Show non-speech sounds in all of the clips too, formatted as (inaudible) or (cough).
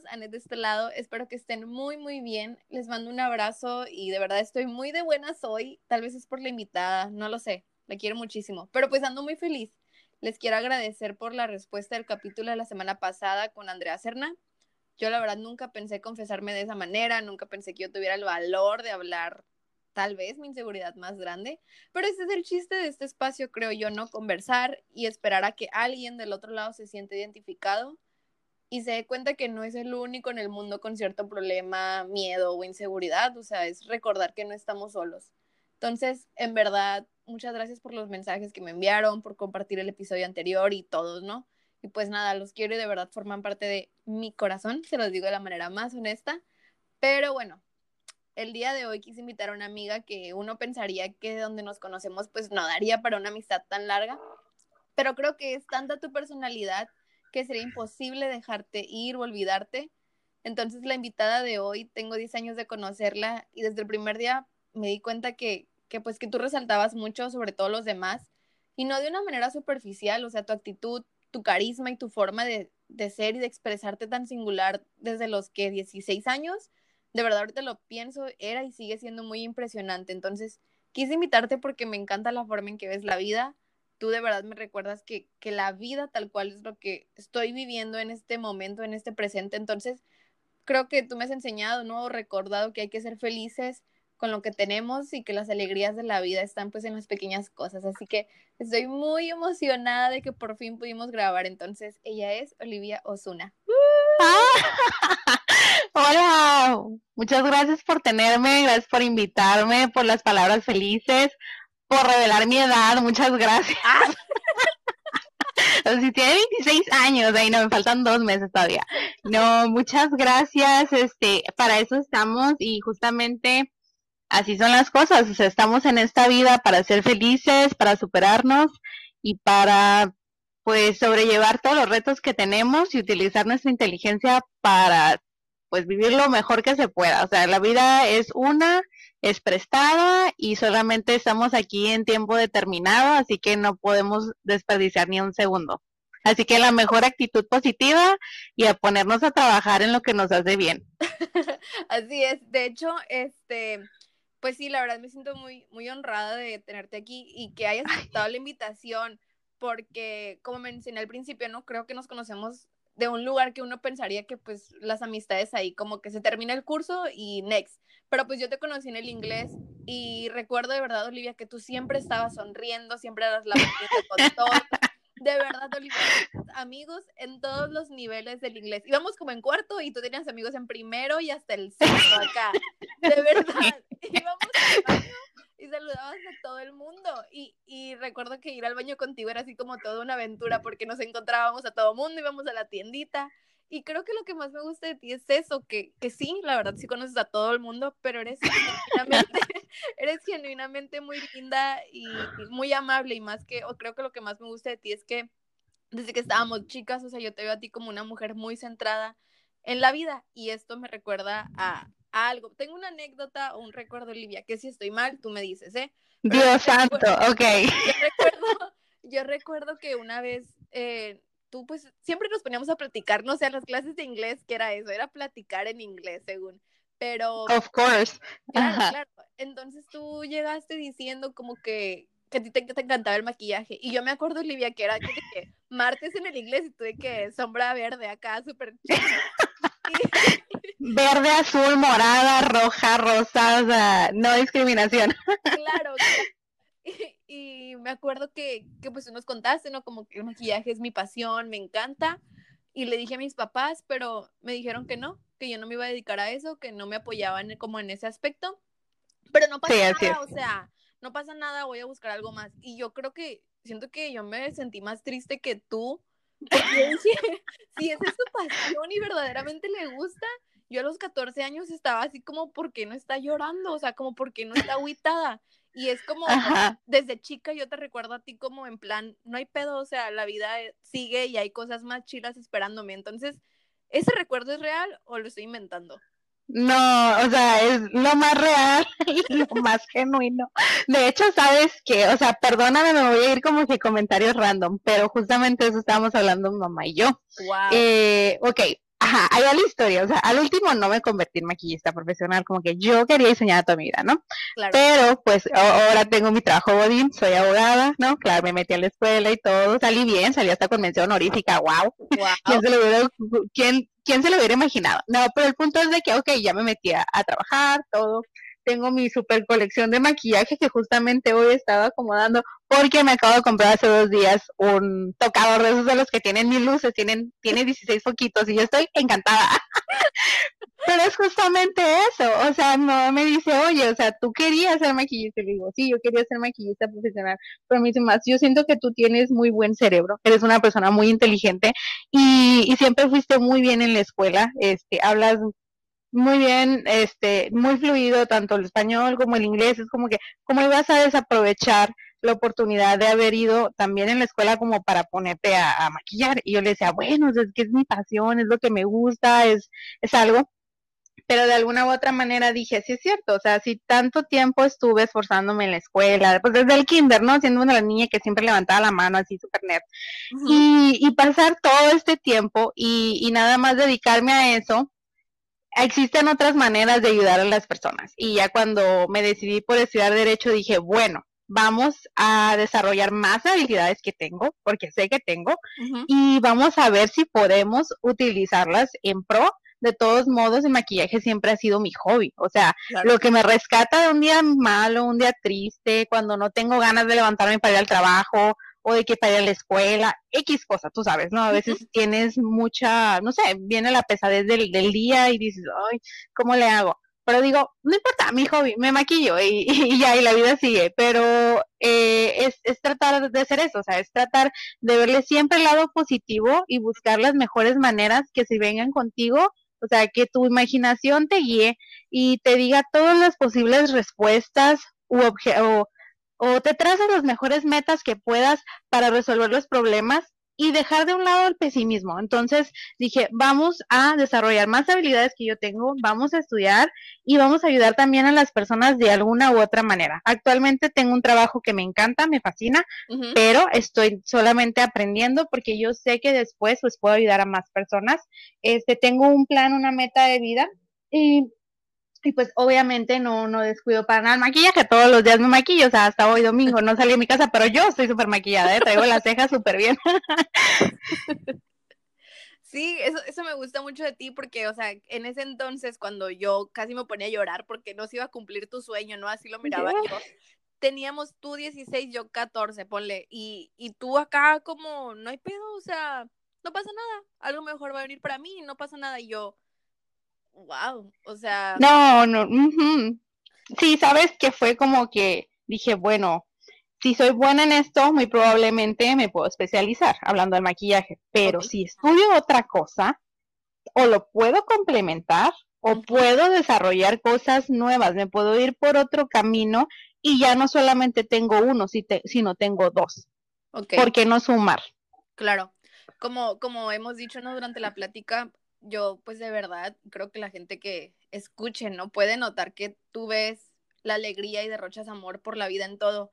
amigos, Anet de este lado, espero que estén muy, muy bien. Les mando un abrazo y de verdad estoy muy de buenas hoy. Tal vez es por la invitada, no lo sé, la quiero muchísimo, pero pues ando muy feliz. Les quiero agradecer por la respuesta del capítulo de la semana pasada con Andrea Serna. Yo la verdad nunca pensé confesarme de esa manera, nunca pensé que yo tuviera el valor de hablar tal vez mi inseguridad más grande, pero ese es el chiste de este espacio, creo yo, ¿no? Conversar y esperar a que alguien del otro lado se siente identificado y se dé cuenta que no es el único en el mundo con cierto problema, miedo o inseguridad, o sea, es recordar que no estamos solos. Entonces, en verdad, muchas gracias por los mensajes que me enviaron, por compartir el episodio anterior y todos, ¿no? Y pues nada, los quiero y de verdad forman parte de mi corazón, se los digo de la manera más honesta. Pero bueno, el día de hoy quise invitar a una amiga que uno pensaría que donde nos conocemos pues no daría para una amistad tan larga, pero creo que es tanta tu personalidad que sería imposible dejarte ir o olvidarte. Entonces la invitada de hoy, tengo 10 años de conocerla y desde el primer día me di cuenta que, que pues que tú resaltabas mucho sobre todos los demás y no de una manera superficial, o sea, tu actitud, tu carisma y tu forma de, de ser y de expresarte tan singular desde los que 16 años, de verdad ahorita lo pienso, era y sigue siendo muy impresionante. Entonces, quise invitarte porque me encanta la forma en que ves la vida, tú de verdad me recuerdas que, que la vida tal cual es lo que estoy viviendo en este momento, en este presente. Entonces, creo que tú me has enseñado, ¿no? Recordado que hay que ser felices con lo que tenemos y que las alegrías de la vida están pues en las pequeñas cosas. Así que estoy muy emocionada de que por fin pudimos grabar. Entonces, ella es Olivia Osuna. (laughs) Hola, muchas gracias por tenerme, gracias por invitarme, por las palabras felices por revelar mi edad, muchas gracias. Ah. (laughs) si tiene 26 años, ahí no me faltan dos meses todavía. No, muchas gracias. Este, para eso estamos y justamente así son las cosas. O sea, estamos en esta vida para ser felices, para superarnos y para pues sobrellevar todos los retos que tenemos y utilizar nuestra inteligencia para pues vivir lo mejor que se pueda. O sea, la vida es una es prestada y solamente estamos aquí en tiempo determinado, así que no podemos desperdiciar ni un segundo. Así que la mejor actitud positiva y a ponernos a trabajar en lo que nos hace bien. (laughs) así es. De hecho, este, pues sí, la verdad me siento muy, muy honrada de tenerte aquí y que hayas aceptado la invitación, porque como mencioné al principio, no creo que nos conocemos de un lugar que uno pensaría que pues las amistades ahí como que se termina el curso y next. Pero pues yo te conocí en el inglés y recuerdo de verdad, Olivia, que tú siempre estabas sonriendo, siempre eras la (laughs) con todo. De verdad, Olivia, amigos en todos los niveles del inglés. Íbamos como en cuarto y tú tenías amigos en primero y hasta el sexto acá. De verdad, (laughs) íbamos y saludabas a todo el mundo. Y, y, recuerdo que ir al baño contigo era así como toda una aventura porque nos encontrábamos a todo mundo, íbamos a la tiendita y creo que lo que más me gusta de ti es eso, que, que sí, la verdad sí conoces a todo el mundo, pero eres genuinamente, (laughs) eres genuinamente muy linda y, muy amable y más que, o creo que lo que más me gusta de ti es que desde que estábamos chicas, o sea, yo te veo a ti como una mujer muy centrada en la vida y esto me recuerda a, algo. Tengo una anécdota o un recuerdo, Olivia, que si estoy mal, tú me dices, ¿eh? Dios santo, ok. Yo recuerdo, yo recuerdo que una vez... Eh, tú pues siempre nos poníamos a platicar, no sé, en las clases de inglés, que era eso, era platicar en inglés, según. Pero... Of course. Claro, claro. Entonces tú llegaste diciendo como que, que a ti te, te, encantaba el maquillaje. Y yo me acuerdo, Olivia, que era que, martes en el inglés y tuve que sombra verde acá, súper Verde, azul, morada, roja, rosa, no discriminación. Claro, (laughs) y, me acuerdo que, que pues nos contaste, ¿no? Como que el maquillaje es mi pasión, me encanta. Y le dije a mis papás, pero me dijeron que no, que yo no me iba a dedicar a eso, que no me apoyaban como en ese aspecto. Pero no pasa nada, o sea, no pasa nada, voy a buscar algo más. Y yo creo que, siento que yo me sentí más triste que tú, porque (laughs) si esa es su pasión y verdaderamente le gusta, yo a los 14 años estaba así como, ¿por qué no está llorando? O sea, como, ¿por qué no está aguitada? Y es como, desde chica yo te recuerdo a ti como en plan, no hay pedo, o sea, la vida eh, sigue y hay cosas más chilas esperándome. Entonces, ¿ese recuerdo es real o lo estoy inventando? No, o sea, es lo más real (laughs) y lo más genuino. De hecho, sabes que, o sea, perdóname, me voy a ir como que comentarios random, pero justamente eso estábamos hablando mamá y yo. Wow. Eh, ok, ajá, ahí va la historia. O sea, al último no me convertí en maquillista profesional, como que yo quería diseñar toda mi vida, ¿no? Claro. Pero pues ahora tengo mi trabajo bodín, soy abogada, ¿no? Claro, me metí a la escuela y todo, salí bien, salí hasta con mención honorífica, wow. wow. ¿Quién, se lo hubiera, quién, ¿Quién se lo hubiera imaginado? No, pero el punto es de que, ok, ya me metí a, a trabajar, todo, tengo mi super colección de maquillaje que justamente hoy estaba acomodando porque me acabo de comprar hace dos días un tocador de esos de los que tienen mil luces, tienen, tiene 16 foquitos y yo estoy encantada. (laughs) Pero es justamente eso, o sea, no me dice, oye, o sea, tú querías ser maquillista, y le digo, sí, yo quería ser maquillista profesional, pero me dice más, yo siento que tú tienes muy buen cerebro, eres una persona muy inteligente y, y siempre fuiste muy bien en la escuela, este, hablas muy bien, este, muy fluido, tanto el español como el inglés, es como que, ¿cómo ibas a desaprovechar la oportunidad de haber ido también en la escuela como para ponerte a, maquillar? Y yo le decía, bueno, es que es mi pasión, es lo que me gusta, es, es algo. Pero de alguna u otra manera dije, sí es cierto, o sea, si tanto tiempo estuve esforzándome en la escuela, pues desde el kinder, ¿no? Siendo una niña que siempre levantaba la mano así súper nerd. y, y, pasar todo este tiempo y, y nada más dedicarme a eso, existen otras maneras de ayudar a las personas. Y ya cuando me decidí por estudiar derecho dije, bueno, vamos a desarrollar más habilidades que tengo, porque sé que tengo, y vamos a ver si podemos utilizarlas en pro. De todos modos, el maquillaje siempre ha sido mi hobby. O sea, lo que me rescata de un día malo, un día triste, cuando no tengo ganas de levantarme para ir al trabajo, o de que para ir a la escuela, X cosa, tú sabes, ¿no? A veces tienes mucha, no sé, viene la pesadez del, del, día y dices, ay, ¿cómo le hago? Pero digo, no importa, mi hobby, me maquillo y, (laughs) y ya, y la vida sigue, pero eh, es, es tratar de hacer eso, o sea, es tratar de verle siempre el lado positivo y buscar las mejores maneras que se vengan contigo o sea, que tu imaginación te guíe y te diga todas las posibles respuestas u o o te trazas las mejores metas que puedas para resolver los problemas y dejar de un lado el pesimismo. Entonces dije, vamos a desarrollar más habilidades que yo tengo, vamos a estudiar y vamos a ayudar también a las personas de alguna u otra manera. Actualmente tengo un trabajo que me encanta, me fascina, pero estoy solamente aprendiendo porque yo sé que después pues puedo ayudar a más personas. Este, tengo un plan, una meta de vida y y pues obviamente no, no descuido para nada el maquillaje, todos los días me maquillo, o sea, hasta hoy domingo no salí de mi casa, pero yo estoy súper maquillada, ¿eh? traigo las cejas súper bien. (laughs) Sí, eso, eso me gusta mucho de ti porque, o sea, en ese entonces cuando yo casi me ponía a llorar porque no se iba a cumplir tu sueño, ¿no? Así lo miraba yo. Teníamos tú 16, yo 14, ponle, y, y tú acá como, no hay pedo, o sea, no pasa nada, algo mejor va a venir para mí, no pasa nada, y yo, wow, o sea. No, no, sí, sabes que fue como que dije, bueno, si soy buena en esto, muy probablemente me puedo especializar, hablando del maquillaje, pero si estudio otra cosa, o lo puedo complementar, o puedo desarrollar cosas nuevas, me puedo ir por otro camino y ya no solamente tengo uno, sino tengo dos. Okay. ¿Por qué no sumar? Claro. Como, como hemos dicho ¿no? durante la plática, yo pues de verdad creo que la gente que escuche, ¿no? Puede notar que tú ves la alegría y derrochas amor por la vida en todo,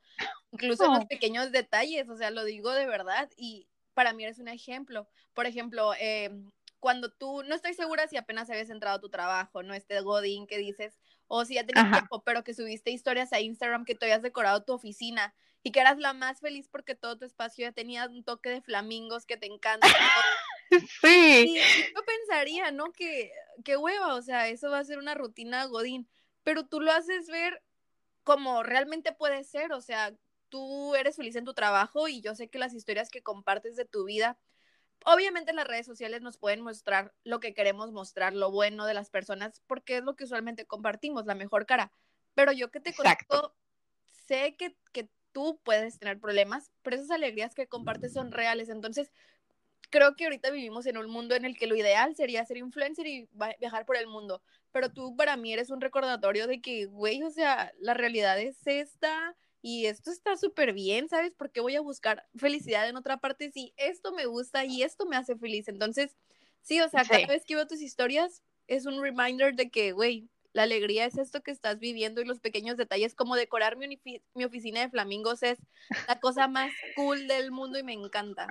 incluso en los pequeños detalles, o sea, lo digo de verdad y para mí eres un ejemplo. Por ejemplo, eh, cuando tú, no estoy segura si apenas habías entrado a tu trabajo, ¿no? Este Godín que dices, o si ya tenías tiempo, pero que subiste historias a Instagram que tú habías decorado tu oficina y que eras la más feliz porque todo tu espacio ya tenía un toque de flamingos que te encanta. (laughs) Sí. Y, yo pensaría, ¿no? Que, qué hueva, o sea, eso va a ser una rutina godín, pero tú lo haces ver como realmente puede ser, o sea, tú eres feliz en tu trabajo y yo sé que las historias que compartes de tu vida, obviamente las redes sociales nos pueden mostrar lo que queremos mostrar, lo bueno de las personas, porque es lo que usualmente compartimos, la mejor cara. Pero yo que te conozco, sé que, que tú puedes tener problemas, pero esas alegrías que compartes son reales. Entonces, creo que ahorita vivimos en un mundo en el que lo ideal sería ser influencer y viajar por el mundo, pero tú para mí eres un recordatorio de que, güey, o sea, la realidad es esta y esto está súper bien, ¿sabes? Porque voy a buscar felicidad en otra parte si esto me gusta y esto me hace feliz. Entonces, sí, o sea, cada vez que veo tus historias es un reminder de que, güey, la alegría es esto que estás viviendo y los pequeños detalles, como decorar mi, mi oficina de flamingos es la cosa más cool del mundo y me encanta.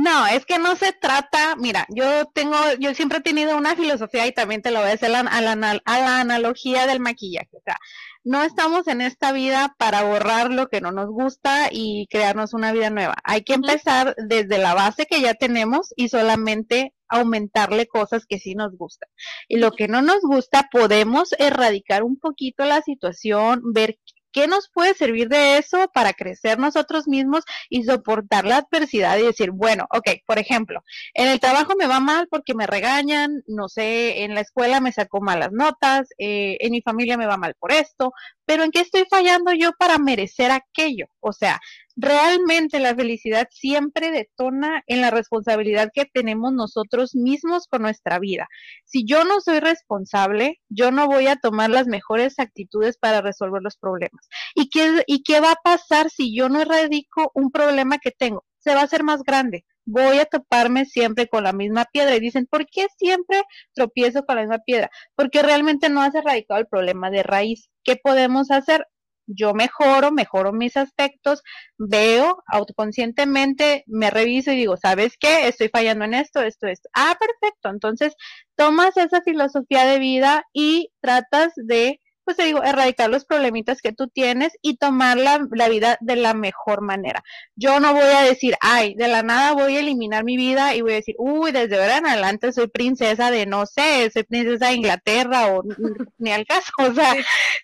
No, es que no se trata, mira, yo tengo, yo siempre he tenido una filosofía y también te lo voy a hacer a la, a la analogía del maquillaje. O sea, no estamos en esta vida para borrar lo que no nos gusta y crearnos una vida nueva. Hay que empezar desde la base que ya tenemos y solamente aumentarle cosas que sí nos gustan. Y lo que no nos gusta, podemos erradicar un poquito la situación, ver ¿Qué nos puede servir de eso para crecer nosotros mismos y soportar la adversidad y decir, bueno, ok, por ejemplo, en el trabajo me va mal porque me regañan, no sé, en la escuela me sacó malas notas, eh, en mi familia me va mal por esto, pero ¿en qué estoy fallando yo para merecer aquello? O sea, realmente la felicidad siempre detona en la responsabilidad que tenemos nosotros mismos con nuestra vida. Si yo no soy responsable, yo no voy a tomar las mejores actitudes para resolver los problemas. ¿Y qué, y qué va a pasar si yo no erradico un problema que tengo? Se va a hacer más grande. Voy a toparme siempre con la misma piedra. Y dicen, ¿por qué siempre tropiezo con la misma piedra? Porque realmente no has erradicado el problema de raíz. ¿Qué podemos hacer? yo mejoro, mejoro mis aspectos, veo autoconscientemente, me reviso y digo, ¿sabes qué? Estoy fallando en esto, esto, esto. Ah, perfecto. Entonces, tomas esa filosofía de vida y tratas de pues te digo, erradicar los problemitas que tú tienes y tomar la, vida de la mejor manera. Yo no voy a decir, ay, de la nada voy a eliminar mi vida y voy a decir, uy, desde ahora en adelante soy princesa de, no sé, soy princesa de Inglaterra o (laughs) ni al caso, o sea,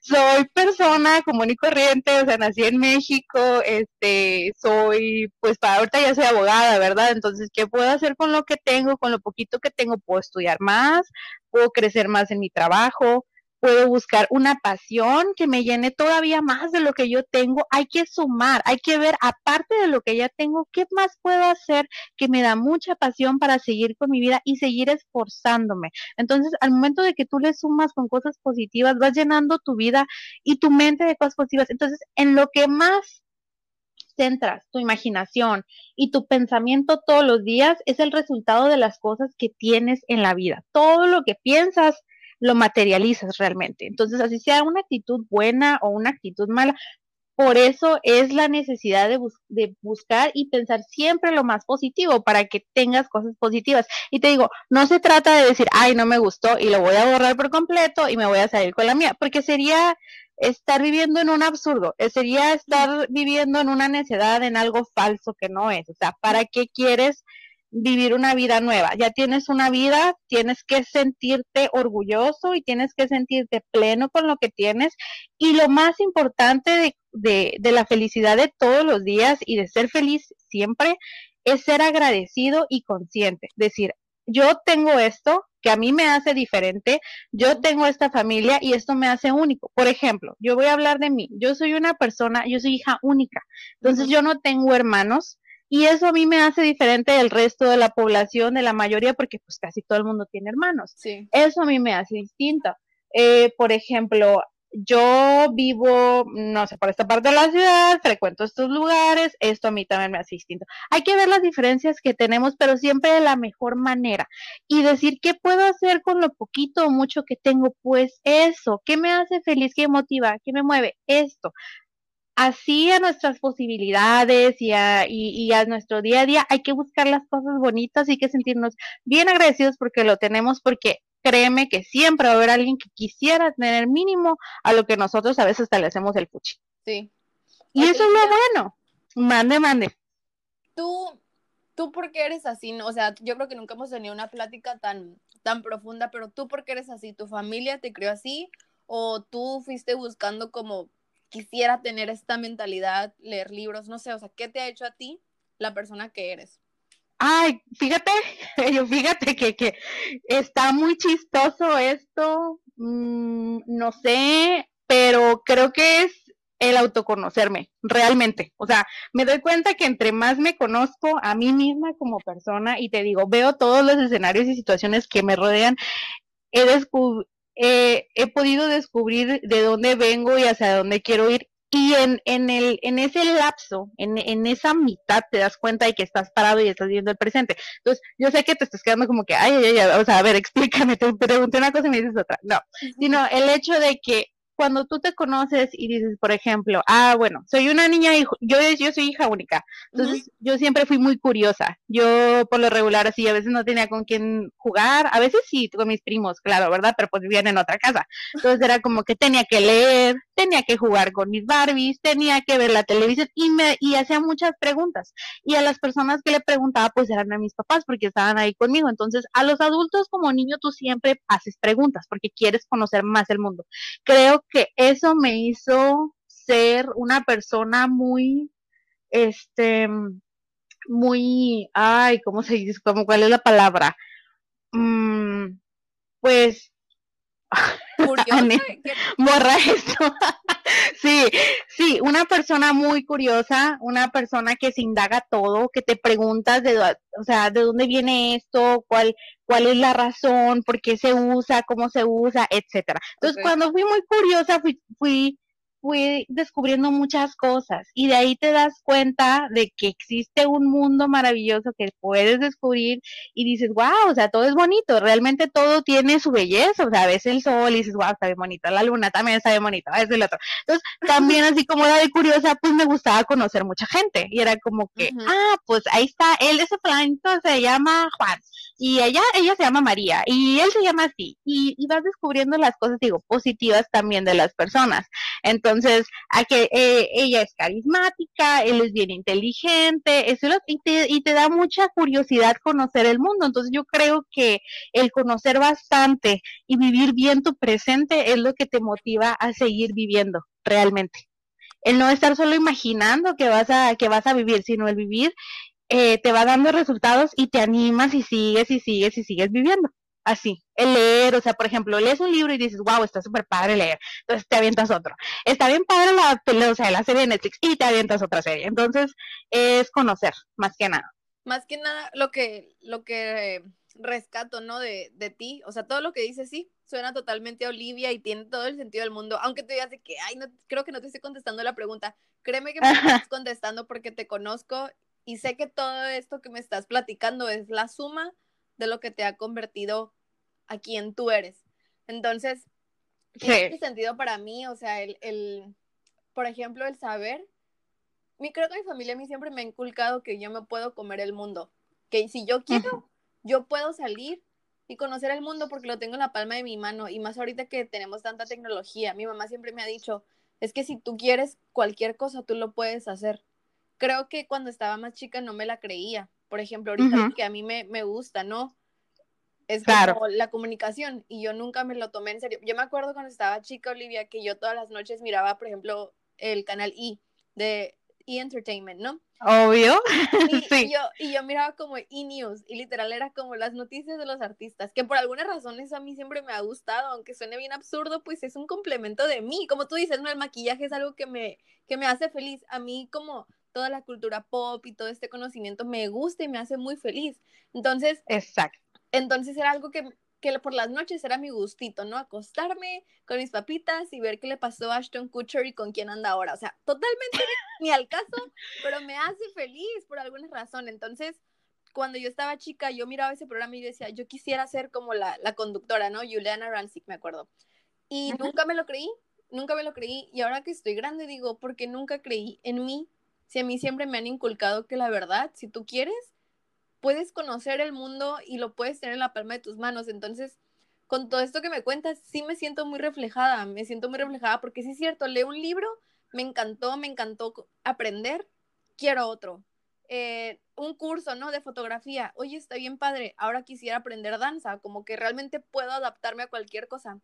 soy persona común y corriente, o sea, nací en México, este, soy, pues para ahorita ya soy abogada, ¿verdad? Entonces, ¿qué puedo hacer con lo que tengo? Con lo poquito que tengo, puedo estudiar más, puedo crecer más en mi trabajo, puedo buscar una pasión que me llene todavía más de lo que yo tengo. Hay que sumar, hay que ver, aparte de lo que ya tengo, qué más puedo hacer que me da mucha pasión para seguir con mi vida y seguir esforzándome. Entonces, al momento de que tú le sumas con cosas positivas, vas llenando tu vida y tu mente de cosas positivas. Entonces, en lo que más centras tu imaginación y tu pensamiento todos los días es el resultado de las cosas que tienes en la vida. Todo lo que piensas lo materializas realmente. Entonces, así sea una actitud buena o una actitud mala, por eso es la necesidad de, buscar y pensar siempre lo más positivo para que tengas cosas positivas. Y te digo, no se trata de decir, ay, no me gustó y lo voy a borrar por completo y me voy a salir con la mía, porque sería estar viviendo en un absurdo, eh, sería estar viviendo en una necedad, en algo falso que no es. O sea, ¿para qué quieres vivir una vida nueva. Ya tienes una vida, tienes que sentirte orgulloso y tienes que sentirte pleno con lo que tienes. Y lo más importante de, de, la felicidad de todos los días y de ser feliz siempre es ser agradecido y consciente. Decir, yo tengo esto que a mí me hace diferente, yo tengo esta familia y esto me hace único. Por ejemplo, yo voy a hablar de mí. Yo soy una persona, yo soy hija única. Entonces yo no tengo hermanos y eso a mí me hace diferente del resto de la población, de la mayoría, porque pues casi todo el mundo tiene hermanos. Sí. Eso a mí me hace distinta. Eh, por ejemplo, yo vivo, no sé, por esta parte de la ciudad, frecuento estos lugares, esto a mí también me hace distinto. Hay que ver las diferencias que tenemos, pero siempre de la mejor manera. Y decir, ¿qué puedo hacer con lo poquito o mucho que tengo? Pues eso, ¿qué me hace feliz? ¿Qué me motiva? ¿Qué me mueve? Esto así a nuestras posibilidades y a, y, a, nuestro día a día hay que buscar las cosas bonitas y que sentirnos bien agradecidos porque lo tenemos, porque créeme que siempre va a haber alguien que quisiera tener mínimo a lo que nosotros a veces hasta le hacemos el puchi. Sí. Y eso es lo bueno. Mande, mande. Tú, tú por qué eres así, o sea, yo creo que nunca hemos tenido una plática tan, tan profunda, pero tú por qué eres así, tu familia te crió así o tú fuiste buscando como quisiera tener esta mentalidad, leer libros, no sé, o sea, ¿qué te ha hecho a ti la persona que eres? Ay, fíjate, (laughs) fíjate que, que está muy chistoso esto, mm, no sé, pero creo que es el autoconocerme, realmente. O sea, me doy cuenta que entre más me conozco a mí misma como persona y te digo, veo todos los escenarios y situaciones que me rodean, he, descubierto eh, he podido descubrir de dónde vengo y hacia dónde quiero ir. Y en, en, el, en ese lapso, en, en esa mitad, te das cuenta de que estás parado y estás viendo el presente. Entonces, yo sé que te estás quedando como que, ay, ay, ay, o sea, a ver, (laughs) explícame, te pregunté una cosa y me dices otra. No, sino el hecho de que cuando tú te conoces y dices, por ejemplo, ah, bueno, soy una niña, yo, yo soy hija única, entonces yo siempre fui muy curiosa, yo por lo regular así, a veces no tenía con quién jugar, a veces sí, con mis primos, claro, ¿verdad? Pero pues vivían en otra casa, entonces era como que tenía que leer, tenía que jugar con mis Barbies, tenía que ver la televisión y me y hacía muchas preguntas. Y a las personas que le preguntaba, pues eran a mis papás porque estaban ahí conmigo. Entonces, a los adultos como niño tú siempre haces preguntas porque quieres conocer más el mundo. Creo que eso me hizo ser una persona muy este muy ay, ¿cómo se dice? ¿Cómo, ¿Cuál es la palabra? Mm, pues Morra esto. (laughs) sí, sí, una persona muy curiosa, una persona que se indaga todo, que te preguntas de, o sea, de dónde viene esto, cuál, cuál es la razón, por qué se usa, cómo se usa, etcétera. Entonces, cuando fui muy curiosa, fui, fui fui descubriendo muchas cosas y de ahí te das cuenta de que existe un mundo maravilloso que puedes descubrir y dices, wow, o sea, todo es bonito, realmente todo tiene su belleza, o sea, ves el sol y dices, wow, está bien bonito, la luna también está bien bonita, es el otro. Entonces, también (laughs) así como era de curiosa, pues me gustaba conocer mucha gente y era como que, ah, pues ahí está, él ese planito se llama Juan y ella, ella se llama María y él se llama así y, y vas descubriendo las cosas, digo, positivas también de las personas. Entonces, a que eh, ella es carismática, él es bien inteligente, eso y, te, y te da mucha curiosidad conocer el mundo. Entonces, yo creo que el conocer bastante y vivir bien tu presente es lo que te motiva a seguir viviendo realmente. El no estar solo imaginando que vas a, que vas a vivir, sino el vivir eh, te va dando resultados y te animas y sigues y sigues y sigues viviendo así, el leer, o sea, por ejemplo, lees un libro y dices, wow, está súper padre leer, entonces te avientas otro. Está bien padre la, o sea, la serie de Netflix y te avientas otra serie. Entonces, es conocer, más que nada. Más que nada, lo que, lo que rescato, ¿no? De, de ti, o sea, todo lo que dices, sí, suena totalmente a Olivia y tiene todo el sentido del mundo, aunque tú digas de que, ay, no, creo que no te estoy contestando la pregunta, créeme que me (laughs) estás contestando porque te conozco y sé que todo esto que me estás platicando es la suma de lo que te ha convertido a quien tú eres. Entonces, tiene sentido para mí, o sea, el, el, por ejemplo, el saber, mi, creo que mi familia a mí siempre me ha inculcado que yo me puedo comer el mundo, que si yo quiero, yo puedo salir y conocer el mundo porque lo tengo en la palma de mi mano y más ahorita que tenemos tanta tecnología. Mi mamá siempre me ha dicho, es que si tú quieres cualquier cosa, tú lo puedes hacer. Creo que cuando estaba más chica no me la creía, por ejemplo, ahorita que a mí me, me, gusta, ¿no? Es como la comunicación y yo nunca me lo tomé en serio. Yo me acuerdo cuando estaba chica, Olivia, que yo todas las noches miraba, por ejemplo, el canal E de E! Entertainment, ¿no? Obvio. Y, (laughs) sí. y, yo, y yo miraba como E! News y literal era como las noticias de los artistas, que por alguna razón eso a mí siempre me ha gustado, aunque suene bien absurdo, pues es un complemento de mí. Como tú dices, ¿no? El maquillaje es algo que me, que me hace feliz. A mí como toda la cultura pop y todo este conocimiento me gusta y me hace muy feliz. Entonces, exacto. Entonces era algo que, que por las noches era mi gustito, ¿no? Acostarme con mis papitas y ver qué le pasó a Ashton Kutcher y con quién anda ahora. O sea, totalmente (laughs) ni al caso, pero me hace feliz por alguna razón. Entonces, cuando yo estaba chica, yo miraba ese programa y decía, yo quisiera ser como la, la conductora, ¿no? Juliana Rancic, me acuerdo. Y nunca me lo creí, nunca me lo creí. Y ahora que estoy grande, digo, porque nunca creí en mí si a mí siempre me han inculcado que la verdad, si tú quieres, puedes conocer el mundo y lo puedes tener en la palma de tus manos. Entonces, con todo esto que me cuentas, sí me siento muy reflejada, me siento muy reflejada porque sí es cierto, leo un libro, me encantó, me encantó aprender, quiero otro. Eh, un curso, ¿no? De fotografía, oye, está bien padre, ahora quisiera aprender danza, como que realmente puedo adaptarme a cualquier cosa.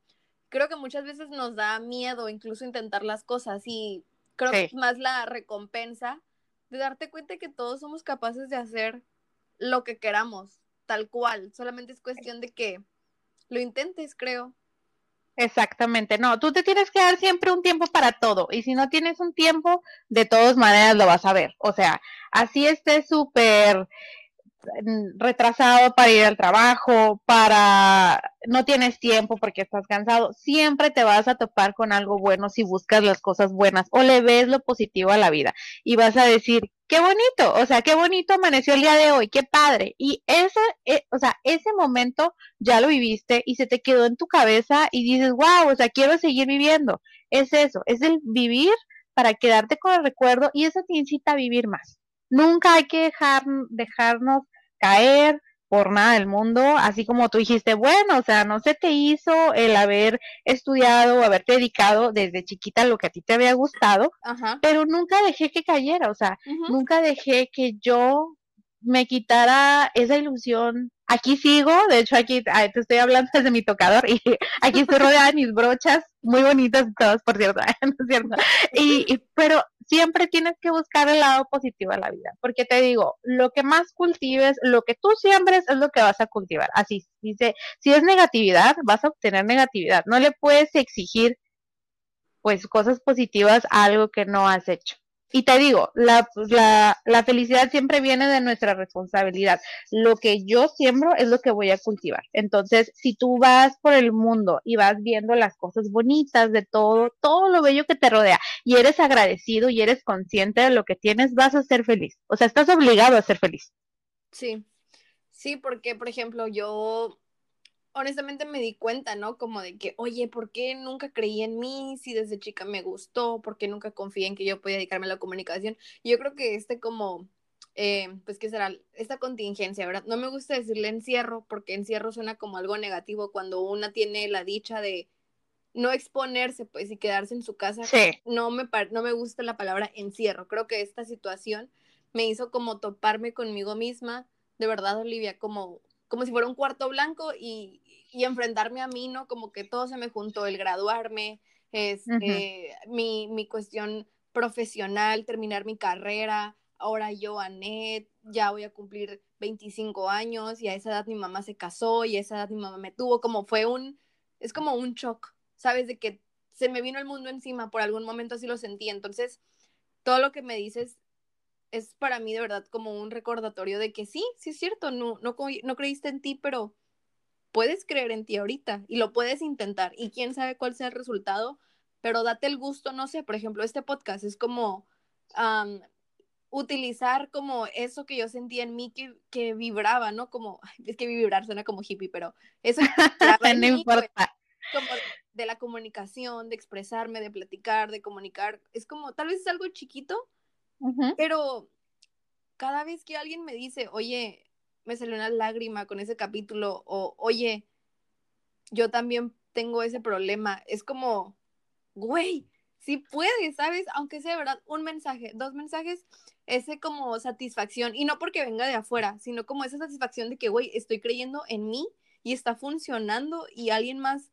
Creo que muchas veces nos da miedo incluso intentar las cosas y Creo que es más la recompensa de darte cuenta que todos somos capaces de hacer lo que queramos, tal cual. Solamente es cuestión de que lo intentes, creo. Exactamente, no, tú te tienes que dar siempre un tiempo para todo y si no tienes un tiempo, de todas maneras lo vas a ver. O sea, así esté súper retrasado para ir al trabajo, para no tienes tiempo porque estás cansado, siempre te vas a topar con algo bueno si buscas las cosas buenas o le ves lo positivo a la vida y vas a decir, qué bonito, o sea, qué bonito amaneció el día de hoy, qué padre. Y ese, eh, o sea, ese momento ya lo viviste y se te quedó en tu cabeza y dices, wow, o sea, quiero seguir viviendo. es eso, es el vivir para quedarte con el recuerdo y eso te incita a vivir más. Nunca hay que dejar, dejarnos caer por nada del mundo, así como tú dijiste, bueno, o sea, no se te hizo el haber estudiado o haberte dedicado desde chiquita a lo que a ti te había gustado, pero nunca dejé que cayera, o sea, nunca dejé que yo me quitara esa ilusión. Aquí sigo, de hecho aquí te estoy hablando desde mi tocador y (laughs) aquí estoy rodeada de mis brochas, muy bonitas todas, por cierto, (laughs) ¿no es cierto? Y, pero siempre tienes que buscar el lado positivo de la vida, porque te digo, lo que más cultives, lo que tú siembres es lo que vas a cultivar. Así dice, si es negatividad, vas a obtener negatividad. No le puedes exigir pues cosas positivas a algo que no has hecho. Y te digo, la, la, la, felicidad siempre viene de nuestra responsabilidad. Lo que yo siembro es lo que voy a cultivar. Entonces, si tú vas por el mundo y vas viendo las cosas bonitas de todo, todo lo bello que te rodea, y eres agradecido y eres consciente de lo que tienes, vas a ser feliz. O sea, estás obligado a ser feliz. Sí, sí, porque, por ejemplo, yo honestamente me di cuenta, ¿no? Como de que, oye, ¿por qué nunca creí en mí si desde chica me gustó? ¿Por qué nunca confié en que yo podía dedicarme a la comunicación? yo creo que este como, eh, pues, ¿qué será? Esta contingencia, ¿verdad? No me gusta decirle encierro porque encierro suena como algo negativo cuando una tiene la dicha de no exponerse, pues, y quedarse en su casa. Sí. No me, no me gusta la palabra encierro. Creo que esta situación me hizo como toparme conmigo misma. De verdad, Olivia, como como si fuera un cuarto blanco y, enfrentarme a mí, ¿no? Como que todo se me juntó, el graduarme, es, este, mi, mi cuestión profesional, terminar mi carrera, ahora yo, Anet, ya voy a cumplir 25 años y a esa edad mi mamá se casó y a esa edad mi mamá me tuvo, como fue un, es como un shock, ¿sabes? De que se me vino el mundo encima, por algún momento así lo sentí, entonces todo lo que me dices es para mí de verdad como un recordatorio de que sí, sí es cierto, no, no, no creíste en ti, pero puedes creer en ti ahorita y lo puedes intentar y quién sabe cuál sea el resultado, pero date el gusto, no sé, por ejemplo, este podcast es como utilizar como eso que yo sentía en mí que, que vibraba, ¿no? Como, es que vibrar suena como hippie, pero eso (laughs) no importa. como de la comunicación, de expresarme, de platicar, de comunicar, es como, tal vez es algo chiquito, pero cada vez que alguien me dice, oye, me salió una lágrima con ese capítulo, o oye, yo también tengo ese problema, es como, güey, sí puedes, ¿sabes? Aunque sea verdad, un mensaje, dos mensajes, ese como satisfacción, y no porque venga de afuera, sino como esa satisfacción de que, güey, estoy creyendo en mí y está funcionando y alguien más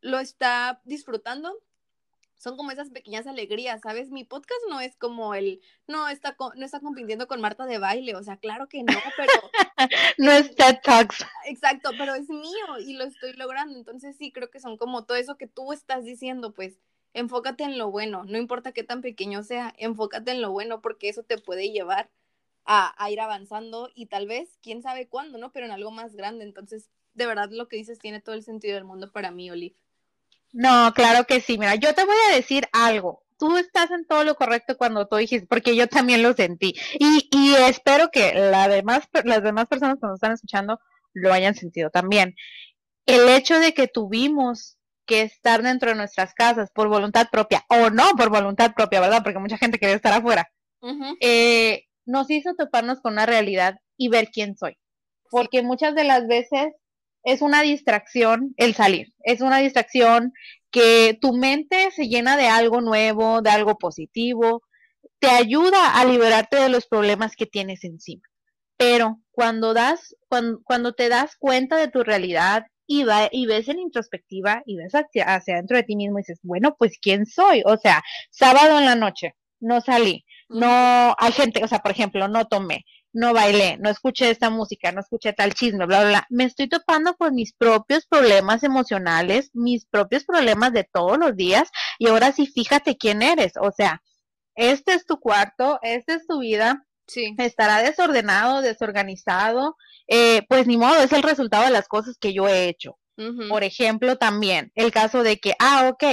lo está disfrutando, son como esas pequeñas alegrías, ¿sabes? Mi podcast no es como el, no está, no está compitiendo con Marta de baile, o sea, claro que no, pero... (laughs) no es TED Talks. Exacto, pero es mío y lo estoy logrando, entonces sí, creo que son como todo eso que tú estás diciendo, pues enfócate en lo bueno, no importa qué tan pequeño sea, enfócate en lo bueno porque eso te puede llevar a, a ir avanzando y tal vez, quién sabe cuándo, ¿no? Pero en algo más grande, entonces, de verdad lo que dices tiene todo el sentido del mundo para mí, Olive. No, claro que sí. Mira, yo te voy a decir algo. Tú estás en todo lo correcto cuando tú dijiste, porque yo también lo sentí. Y, y espero que la demás, las demás personas que nos están escuchando lo hayan sentido también. El hecho de que tuvimos que estar dentro de nuestras casas por voluntad propia, o no por voluntad propia, ¿verdad? Porque mucha gente quiere estar afuera, eh, nos hizo toparnos con una realidad y ver quién soy. Porque muchas de las veces es una distracción el salir, es una distracción que tu mente se llena de algo nuevo, de algo positivo, te ayuda a liberarte de los problemas que tienes encima. Pero cuando das, cuando, te das cuenta de tu realidad y, va, y ves en introspectiva y ves hacia, hacia adentro de ti mismo y dices, bueno, pues ¿quién soy? O sea, sábado en la noche, no salí, no, hay gente, o sea, por ejemplo, no tomé, no bailé, no escuché esta música, no escuché tal chisme, bla, bla, bla. Me estoy topando con mis propios problemas emocionales, mis propios problemas de todos los días y ahora sí, fíjate quién eres. O sea, este es tu cuarto, esta es tu vida. Sí. Estará desordenado, desorganizado, eh, pues ni modo, es el resultado de las cosas que yo he hecho. Por ejemplo, también el caso de que, ah, ok,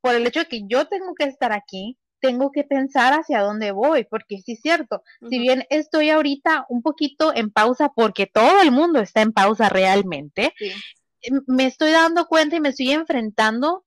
por el hecho de que yo tengo que estar aquí, tengo que pensar hacia dónde voy, porque sí es cierto, si bien estoy ahorita un poquito en pausa, porque todo el mundo está en pausa realmente, em, me estoy dando cuenta y me estoy enfrentando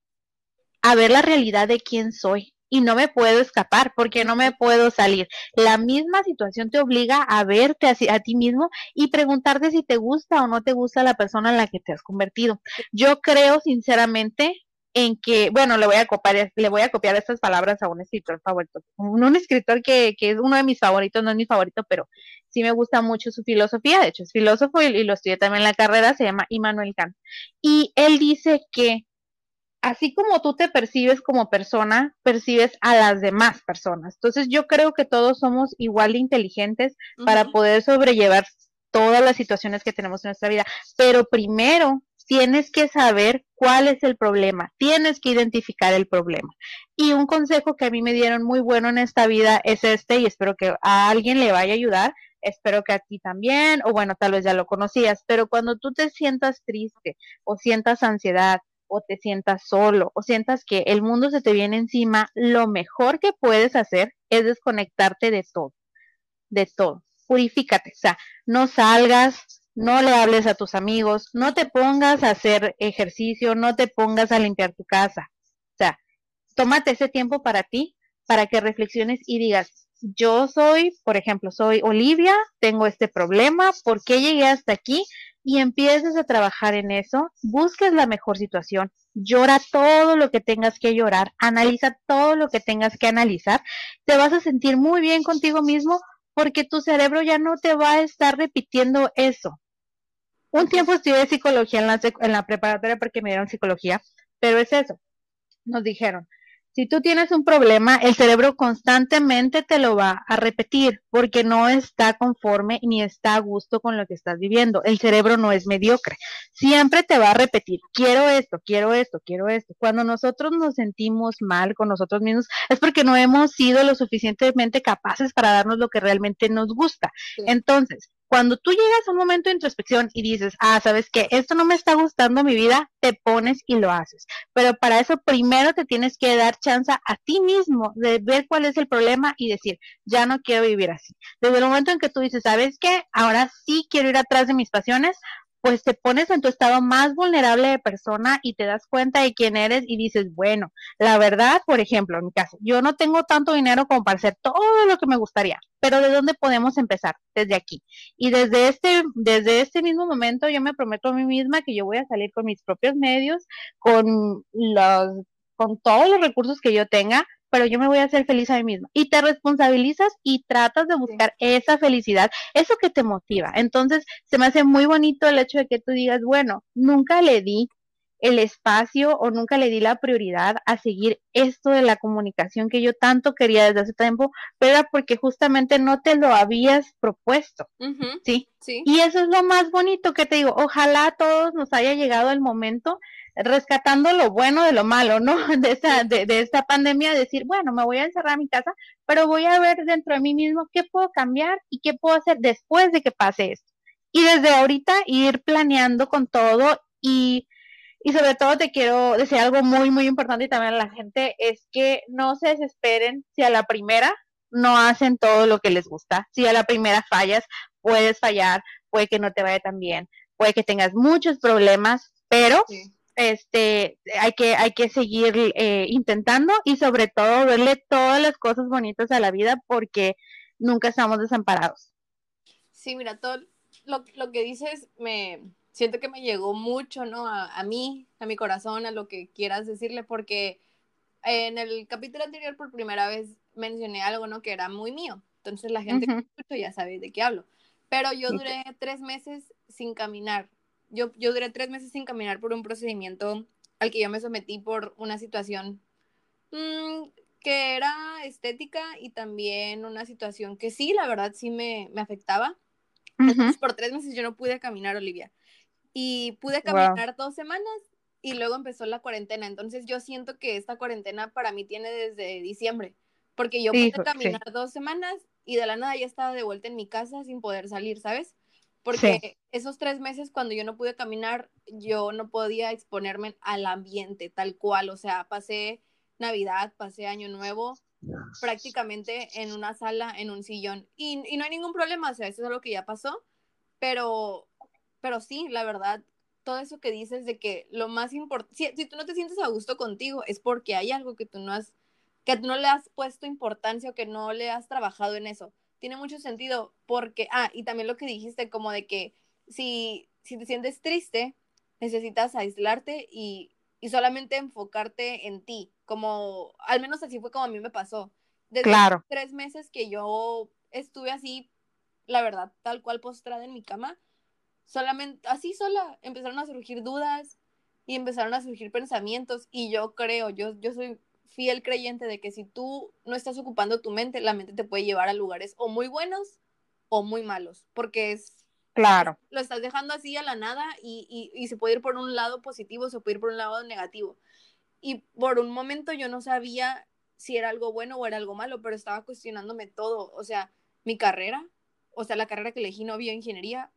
a ver la realidad de quién soy y no me puedo escapar porque no me puedo salir. La misma situación te obliga a verte a, a, ti mismo y preguntarte si te gusta o no te gusta la persona en la que te has convertido. Yo creo sinceramente en que, bueno, le voy a copiar, le voy a copiar estas palabras a un escritor favorito, un, escritor que, que, es uno de mis favoritos, no es mi favorito, pero sí me gusta mucho su filosofía, de hecho es filósofo y, lo estudié también en la carrera, se llama Immanuel Kant. Y él dice que así como tú te percibes como persona, percibes a las demás personas. Entonces yo creo que todos somos igual de inteligentes para poder sobrellevar todas las situaciones que tenemos en nuestra vida, pero primero tienes que saber cuál es el problema, tienes que identificar el problema. Y un consejo que a mí me dieron muy bueno en esta vida es este, y espero que a alguien le vaya a ayudar, espero que a ti también, o bueno, tal vez ya lo conocías, pero cuando tú te sientas triste o sientas ansiedad o te sientas solo o sientas que el mundo se te viene encima, lo mejor que puedes hacer es desconectarte de todo, de todo. Purifícate, o sea, no salgas, no le hables a tus amigos, no te pongas a hacer ejercicio, no te pongas a limpiar tu casa. O sea, tómate ese tiempo para ti, para que reflexiones y digas, yo soy, por ejemplo, soy Olivia, tengo este problema, ¿por qué llegué hasta aquí? Y empieces a trabajar en eso, busques la mejor situación, llora todo lo que tengas que llorar, analiza todo lo que tengas que analizar, te vas a sentir muy bien contigo mismo porque tu cerebro ya no te va a estar repitiendo eso. Un tiempo estudié psicología en la, en la preparatoria porque me dieron psicología, pero es eso. Nos dijeron, si tú tienes un problema, el cerebro constantemente te lo va a repetir porque no está conforme ni está a gusto con lo que estás viviendo. El cerebro no es mediocre. Siempre te va a repetir, quiero esto, quiero esto, quiero esto. Cuando nosotros nos sentimos mal con nosotros mismos es porque no hemos sido lo suficientemente capaces para darnos lo que realmente nos gusta. Entonces, cuando tú llegas a un momento de introspección y dices, ah, sabes que esto no me está gustando mi vida, te pones y lo haces. Pero para eso primero te tienes que dar chance a ti mismo de ver cuál es el problema y decir, ya no quiero vivir así. Desde el momento en que tú dices, sabes qué, ahora sí quiero ir atrás de mis pasiones, pues te pones en tu estado más vulnerable de persona y te das cuenta de quién eres y dices, bueno, la verdad, por ejemplo, en mi caso, yo no tengo tanto dinero como para hacer todo lo que me gustaría, pero ¿de dónde podemos empezar? Desde aquí. Y desde este, desde este mismo momento yo me prometo a mí misma que yo voy a salir con mis propios medios, con los, con todos los recursos que yo tenga, pero yo me voy a hacer feliz a mí misma. Y te responsabilizas y tratas de buscar esa felicidad, eso que te motiva. Entonces, se me hace muy bonito el hecho de que tú digas, bueno, nunca le di el espacio o nunca le di la prioridad a seguir esto de la comunicación que yo tanto quería desde hace tiempo, pero era porque justamente no te lo habías propuesto. ¿sí? ¿sí? Y eso es lo más bonito que te digo. Ojalá a todos nos haya llegado el momento rescatando lo bueno de lo malo, ¿no? (laughs) De, esta, de, de, esta pandemia, decir, bueno, me voy a encerrar en mi casa, pero voy a ver dentro de mí mismo qué puedo cambiar y qué puedo hacer después de que pase esto. Y desde ahorita ir planeando con todo y, y sobre todo te quiero decir algo muy, muy importante y también a la gente, es que no se desesperen si a la primera no hacen todo lo que les gusta. Si a la primera fallas, puedes fallar, puede que no te vaya tan bien, puede que tengas muchos problemas, pero este, hay que, hay que seguir eh, intentando y sobre todo verle todas las cosas bonitas a la vida porque nunca estamos desamparados. Sí, mira, todo lo, lo que dices me siento que me llegó mucho, ¿no? A, a, mí, a mi corazón, a lo que quieras decirle, porque en el capítulo anterior por primera vez mencioné algo, ¿no? Que era muy mío. Entonces la gente que escucho ya sabe de qué hablo. Pero yo duré tres meses sin caminar yo, yo duré tres meses sin caminar por un procedimiento al que yo me sometí por una situación mm, que era estética y también una situación que sí, la verdad, sí me, me afectaba. Entonces, por tres meses yo no pude caminar, Olivia. Y pude caminar dos semanas y luego empezó la cuarentena. Entonces, yo siento que esta cuarentena para mí tiene desde diciembre, porque yo pude caminar dos semanas y de la nada ya estaba de vuelta en mi casa sin poder salir, ¿sabes? Porque esos tres meses cuando yo no pude caminar, yo no podía exponerme al ambiente tal cual. O sea, pasé Navidad, pasé Año Nuevo prácticamente en una sala, en un sillón. Y, y, no hay ningún problema, o sea, eso es algo que ya pasó. Pero, pero sí, la verdad, todo eso que dices de que lo más importante, si, si, tú no te sientes a gusto contigo, es porque hay algo que tú no has, que no le has puesto importancia o que no le has trabajado en eso. Tiene mucho sentido porque, ah, y también lo que dijiste como de que si, si te sientes triste, necesitas aislarte y, y solamente enfocarte en ti, como, al menos así fue como a mí me pasó. Desde claro. tres meses que yo estuve así, la verdad, tal cual postrada en mi cama, solamente, así sola, empezaron a surgir dudas y empezaron a surgir pensamientos y yo creo, yo, yo soy fiel creyente de que si tú no estás ocupando tu mente, la mente te puede llevar a lugares o muy buenos o muy malos, porque es... Claro. Lo estás dejando así a la nada y, y, y se puede ir por un lado positivo, se puede ir por un lado negativo. Y por un momento yo no sabía si era algo bueno o era algo malo, pero estaba cuestionándome todo, o sea, mi carrera, o sea, la carrera que elegí no bioingeniería,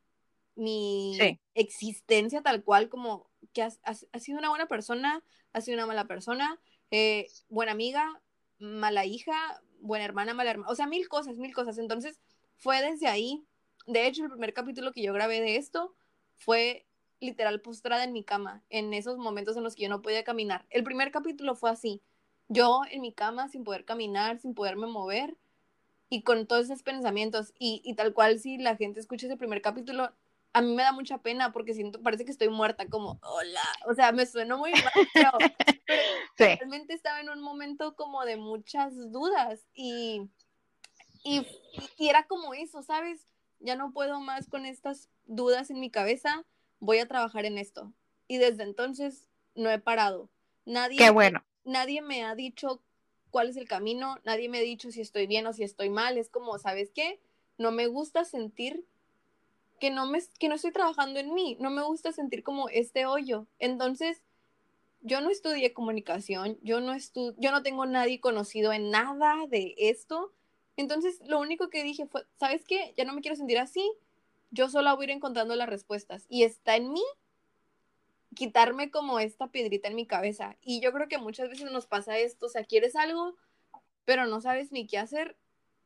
mi existencia tal cual como que has, sido una buena persona, has sido una mala persona, eh, buena amiga, mala hija, buena hermana, mala hermana, o sea, mil cosas, mil cosas. Entonces, fue desde ahí, de hecho, el primer capítulo que yo grabé de esto fue literal postrada en mi cama, en esos momentos en los que yo no podía caminar. El primer capítulo fue así, yo en mi cama sin poder caminar, sin poderme mover y con todos esos pensamientos y, y tal cual si la gente escucha ese primer capítulo, a mí me da mucha pena porque siento, parece que estoy muerta, como, hola, o sea, me sueno muy mal, pero, (laughs) realmente estaba en un momento como de muchas dudas y, y, y, era como eso, ¿sabes? Ya no puedo más con estas dudas en mi cabeza, voy a trabajar en esto. Y desde entonces no he parado. Nadie, Qué bueno. Nadie me ha dicho cuál es el camino, nadie me ha dicho si estoy bien o si estoy mal, es como, ¿sabes qué? No me gusta sentir que no, me, que no estoy trabajando en mí, no me gusta sentir como este hoyo. Entonces, yo no estudié comunicación, yo no, estu yo no tengo nadie conocido en nada de esto. Entonces, lo único que dije fue, ¿sabes qué? Ya no me quiero sentir así, yo sola voy a ir encontrando las respuestas. Y está en mí quitarme como esta piedrita en mi cabeza. Y yo creo que muchas veces nos pasa esto, o sea, quieres algo, pero no sabes ni qué hacer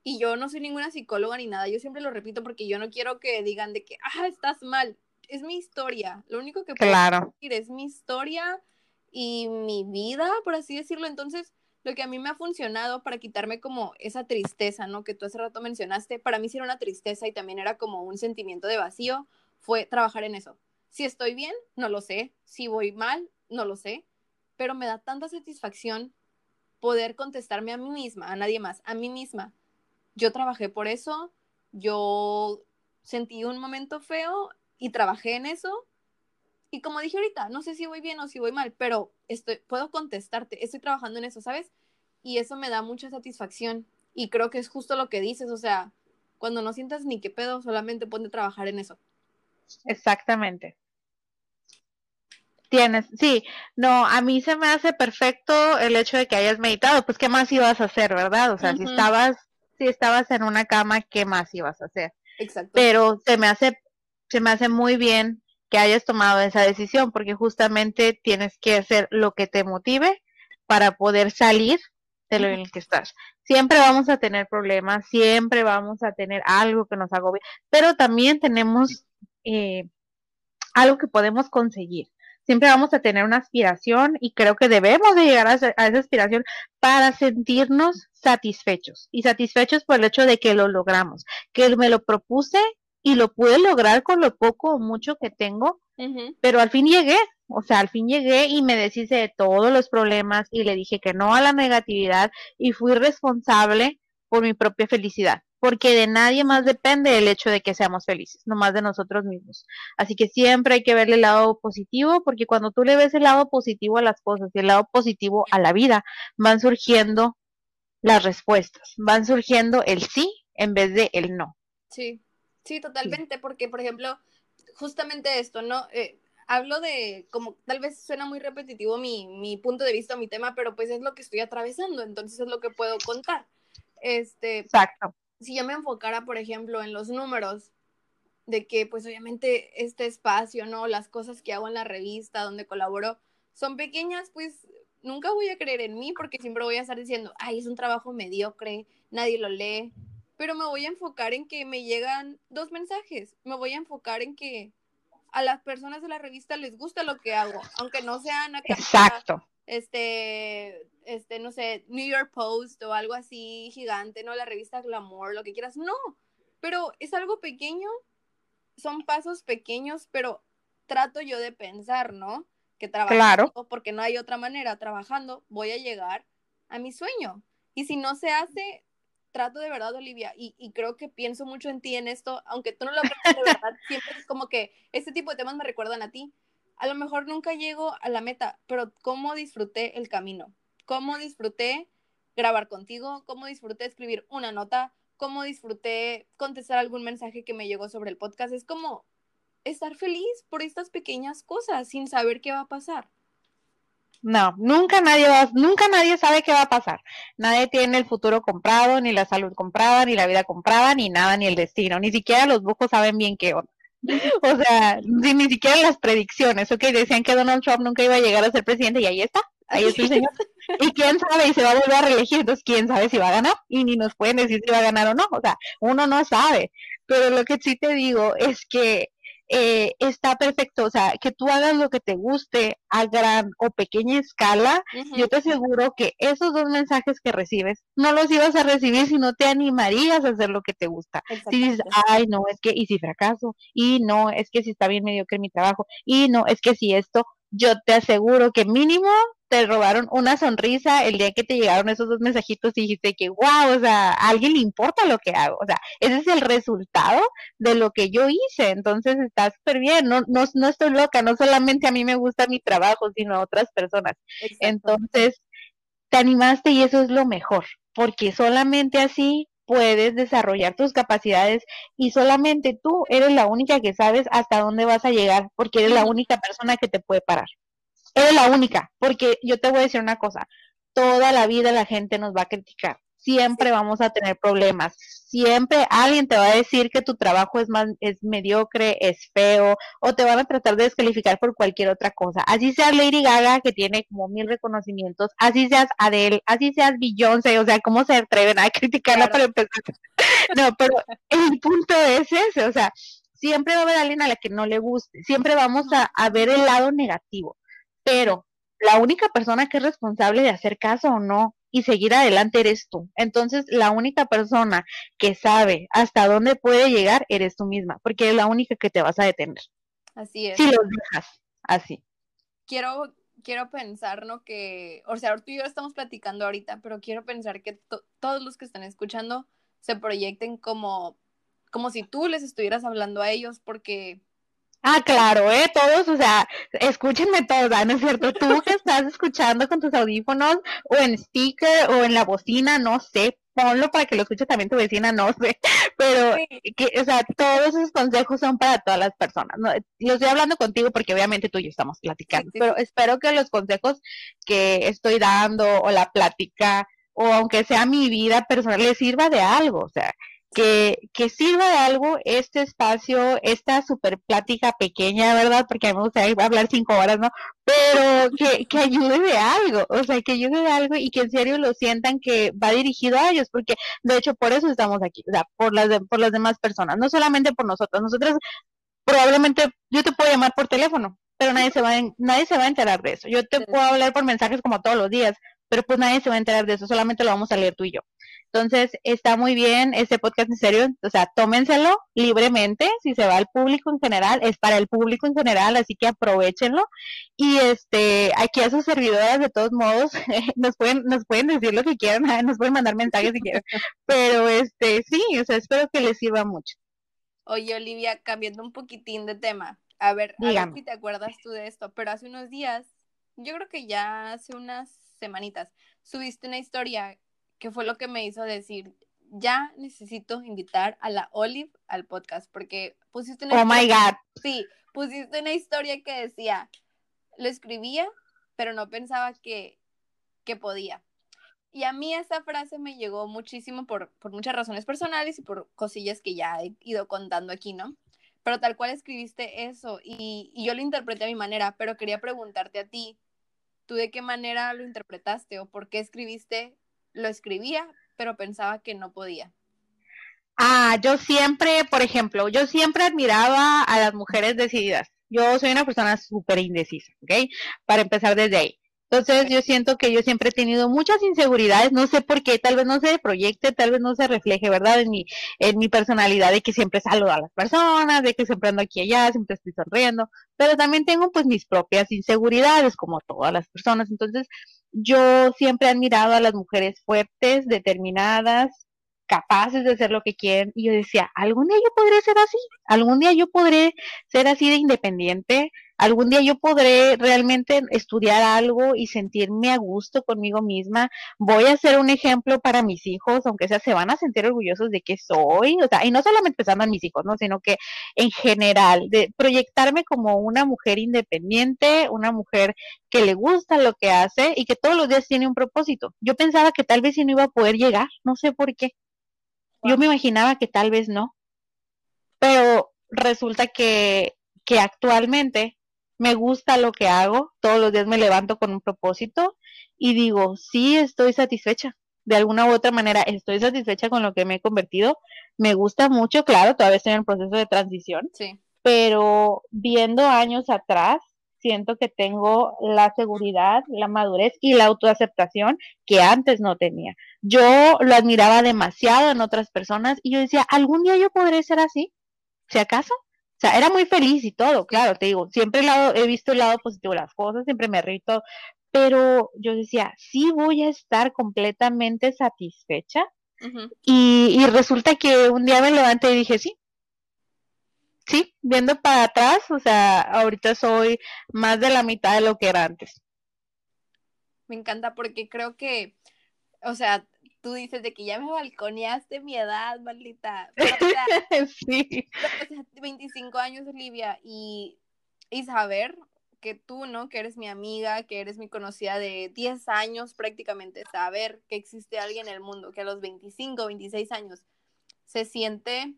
y yo no soy ninguna psicóloga ni nada, yo siempre lo repito porque yo no quiero que digan de que, ah, estás mal. Es mi historia. Lo único que puedo decir es mi historia y mi vida, por así decirlo. Entonces, lo que a mí me ha funcionado para quitarme como esa tristeza, ¿no? Que tú hace rato mencionaste, para mí sí era una tristeza y también era como un sentimiento de vacío, fue trabajar en eso. Si estoy bien, no lo sé. Si voy mal, no lo sé. Pero me da tanta satisfacción poder contestarme a mí misma, a nadie más, a mí misma yo trabajé por eso, yo sentí un momento feo y trabajé en eso. Y como dije ahorita, no sé si voy bien o si voy mal, pero estoy, puedo contestarte, estoy trabajando en eso, ¿sabes? Y eso me da mucha satisfacción. Y creo que es justo lo que dices, o sea, cuando no sientas ni qué pedo, solamente ponte a trabajar en eso. Exactamente. Tienes, sí, no, a mí se me hace perfecto el hecho de que hayas meditado, pues qué más ibas a hacer, ¿verdad? O sea, si estabas si estabas en una cama, ¿qué más ibas a hacer? Exacto. Pero se me hace, se me hace muy bien que hayas tomado esa decisión, porque justamente tienes que hacer lo que te motive para poder salir de lo en el que estás. Siempre vamos a tener problemas, siempre vamos a tener algo que nos agobie, pero también tenemos eh, algo que podemos conseguir siempre vamos a tener una aspiración y creo que debemos de llegar a, esa, aspiración para sentirnos satisfechos y satisfechos por el hecho de que lo logramos, que me lo propuse y lo pude lograr con lo poco o mucho que tengo, pero al fin llegué, o sea, al fin llegué y me deshice de todos los problemas y le dije que no a la negatividad y fui responsable por mi propia felicidad porque de nadie más depende el hecho de que seamos felices, no más de nosotros mismos. Así que siempre hay que verle el lado positivo, porque cuando tú le ves el lado positivo a las cosas y el lado positivo a la vida, van surgiendo las respuestas, van surgiendo el sí en vez de el no. Sí, sí, totalmente, porque por ejemplo, justamente esto, ¿no? Eh, hablo de, como tal vez suena muy repetitivo mi, mi punto de vista, mi tema, pero pues es lo que estoy atravesando, entonces es lo que puedo contar. Este, Exacto si yo me enfocara, por ejemplo, en los números, de que pues obviamente este espacio, ¿no? Las cosas que hago en la revista donde colaboro son pequeñas, pues nunca voy a creer en mí porque siempre voy a estar diciendo, ay, es un trabajo mediocre, nadie lo lee, pero me voy a enfocar en que me llegan dos mensajes, me voy a enfocar en que a las personas de la revista les gusta lo que hago, aunque no sean acá, Exacto. Este, este, no sé, New York Post o algo así gigante, ¿no? La revista Glamour, lo que quieras. No, pero es algo pequeño, son pasos pequeños, pero trato yo de pensar, ¿no? Que trabajando, claro. porque no hay otra manera, trabajando, voy a llegar a mi sueño. Y si no se hace, trato de verdad, Olivia, y, y, creo que pienso mucho en ti en esto, aunque tú no lo creas de (laughs) verdad, siempre es como que este tipo de temas me recuerdan a ti. A lo mejor nunca llego a la meta, pero cómo disfruté el camino, cómo disfruté grabar contigo, cómo disfruté escribir una nota, cómo disfruté contestar algún mensaje que me llegó sobre el podcast. Es como estar feliz por estas pequeñas cosas sin saber qué va a pasar. No, nunca nadie va, nunca nadie sabe qué va a pasar. Nadie tiene el futuro comprado, ni la salud comprada, ni la vida comprada, ni nada, ni el destino. Ni siquiera los brujos saben bien qué onda. (laughs) O sea, ni, siquiera las predicciones, ok, decían que Donald Trump nunca iba a llegar a ser presidente y ahí está, ahí está el señor. (laughs) Y quién sabe, y se va a volver a reelegir, entonces quién sabe si va a ganar, y ni nos pueden decir si va a ganar o no, o sea, uno no sabe. Pero lo que sí te digo es que eh, está perfecto, o sea, que tú hagas lo que te guste a gran o pequeña escala, yo te aseguro que esos dos mensajes que recibes no los ibas a recibir si no te animarías a hacer lo que te gusta. Si dices, ay, no, es que, y si fracaso, y no, es que si está bien mediocre mi trabajo, y no, es que si esto, yo te aseguro que mínimo te robaron una sonrisa el día que te llegaron esos dos mensajitos y dijiste que, wow, o sea, a alguien le importa lo que hago. O sea, ese es el resultado de lo que yo hice. Entonces está súper bien. No, no, no estoy loca. No solamente a mí me gusta mi trabajo, sino a otras personas. Entonces, te animaste y eso es lo mejor, porque solamente así puedes desarrollar tus capacidades y solamente tú eres la única que sabes hasta dónde vas a llegar, porque eres la única persona que te puede parar. Eres la única, porque yo te voy a decir una cosa, toda la vida la gente nos va a criticar, siempre vamos a tener problemas, siempre alguien te va a decir que tu trabajo es más, es mediocre, es feo, o te van a tratar de descalificar por cualquier otra cosa. Así sea Lady Gaga, que tiene como mil reconocimientos, así seas Adele, así seas Beyoncé, o sea, ¿cómo se atreven a (laughs) criticarla para empezar? No, pero el punto es ese, o sea, siempre va a haber alguien a la que no le guste, siempre vamos a, a ver el lado negativo pero la única persona que es responsable de hacer caso o no y seguir adelante eres tú. Entonces, la única persona que sabe hasta dónde puede llegar eres tú misma, porque es la única que te vas a detener. Así es. Si los dejas así. Quiero, quiero pensar, ¿no? Que, o sea, tú y yo estamos platicando ahorita, pero quiero pensar que todos los que están escuchando se proyecten como, como si tú les estuvieras hablando a ellos, porque Ah, claro, ¿eh? Todos, o sea, escúchenme todos, ¿no es cierto? Tú que estás escuchando con tus audífonos o en speaker o en la bocina, no sé, ponlo para que lo escuche también tu vecina, no sé, (laughs) pero, que, o sea, todos esos consejos son para todas las personas. ¿no? Lo estoy hablando contigo porque obviamente tú y yo estamos platicando, pero espero que los consejos que estoy dando o la plática o aunque sea mi vida personal les sirva de algo, o sea, que, que sirva de algo este espacio, esta super plática pequeña, ¿verdad? Porque a mí me hablar cinco horas, ¿no? Pero que, que ayude de algo, o sea, que ayude de algo y que en serio lo sientan que va dirigido a ellos, porque de hecho por eso estamos aquí, o sea, por las, por las demás personas, no solamente por nosotros, nosotros probablemente yo te puedo llamar por teléfono, pero nadie se va a, nadie se va a enterar de eso. Yo te puedo hablar por mensajes como todos los días, pero pues nadie se va a enterar de eso, solamente lo vamos a leer tú y yo. Entonces, está muy bien este podcast en serio, o sea, tómenselo libremente, si se va al público en general, es para el público en general, así que aprovechenlo. Y este, aquí a sus servidoras, de todos modos, (laughs) nos pueden, nos pueden decir lo que quieran, (laughs) nos pueden mandar mensajes si quieren, (laughs) pero este, sí, o sea, espero que les sirva mucho. Oye, Olivia, cambiando un poquitín de tema, a ver, a ver si te acuerdas tú de esto, pero hace unos días, yo creo que ya hace unas semanitas, subiste una historia que fue lo que me hizo decir, ya necesito invitar a la Olive al podcast, porque pusiste una... Oh my God. Sí, pusiste una historia que decía, lo escribía, pero no pensaba que, que podía. Y a mí esa frase me llegó muchísimo por, por muchas razones personales y por cosillas que ya he ido contando aquí, ¿no? Pero tal cual escribiste eso y, y yo lo interpreté a mi manera, pero quería preguntarte a ti, ¿tú de qué manera lo interpretaste o por qué escribiste lo escribía, pero pensaba que no podía. Ah, yo siempre, por ejemplo, yo siempre admiraba a las mujeres decididas. Yo soy una persona súper indecisa, ¿ok? Para empezar desde ahí. Entonces yo siento que yo siempre he tenido muchas inseguridades, no sé por qué, tal vez no se proyecte, tal vez no se refleje, ¿verdad? En mi, en mi personalidad de que siempre saludo a las personas, de que siempre ando aquí y allá, siempre estoy sonriendo, pero también tengo pues mis propias inseguridades, como todas las personas. Entonces yo siempre he admirado a las mujeres fuertes, determinadas, capaces de hacer lo que quieren. Y yo decía, algún día yo podré ser así, algún día yo podré ser así de independiente, algún día yo podré realmente estudiar algo y sentirme a gusto conmigo misma. Voy a ser un ejemplo para mis hijos, aunque sea, se van a sentir orgullosos de que soy, o sea, y no solamente pensando en mis hijos, ¿no? Sino que en general, de proyectarme como una mujer independiente, una mujer que le gusta lo que hace y que todos los días tiene un propósito. Yo pensaba que tal vez si no iba a poder llegar, no sé por qué. Yo me imaginaba que tal vez no, pero resulta que, que actualmente me gusta lo que hago, todos los días me levanto con un propósito y digo, sí, estoy satisfecha. De alguna u otra manera, estoy satisfecha con lo que me he convertido. Me gusta mucho, claro, todavía estoy en el proceso de transición, sí. pero viendo años atrás, siento que tengo la seguridad, la madurez y la autoaceptación que antes no tenía. Yo lo admiraba demasiado en otras personas y yo decía, algún día yo podré ser así, si acaso. O sea, era muy feliz y todo, claro, te digo, siempre he visto el lado positivo de las cosas, siempre me río todo, pero yo decía, sí voy a estar completamente satisfecha. y, y resulta que un día me levanté y dije, sí, sí, viendo para atrás, o sea, ahorita soy más de la mitad de lo que era antes. Me encanta porque creo que, o sea, tú dices de que ya me balconeaste mi edad, maldita. sí. o sea, (laughs) 25 años, Olivia, y, y saber que tú, ¿no? Que eres mi amiga, que eres mi conocida de 10 años prácticamente, saber que existe alguien en el mundo que a los 25, 26 años se siente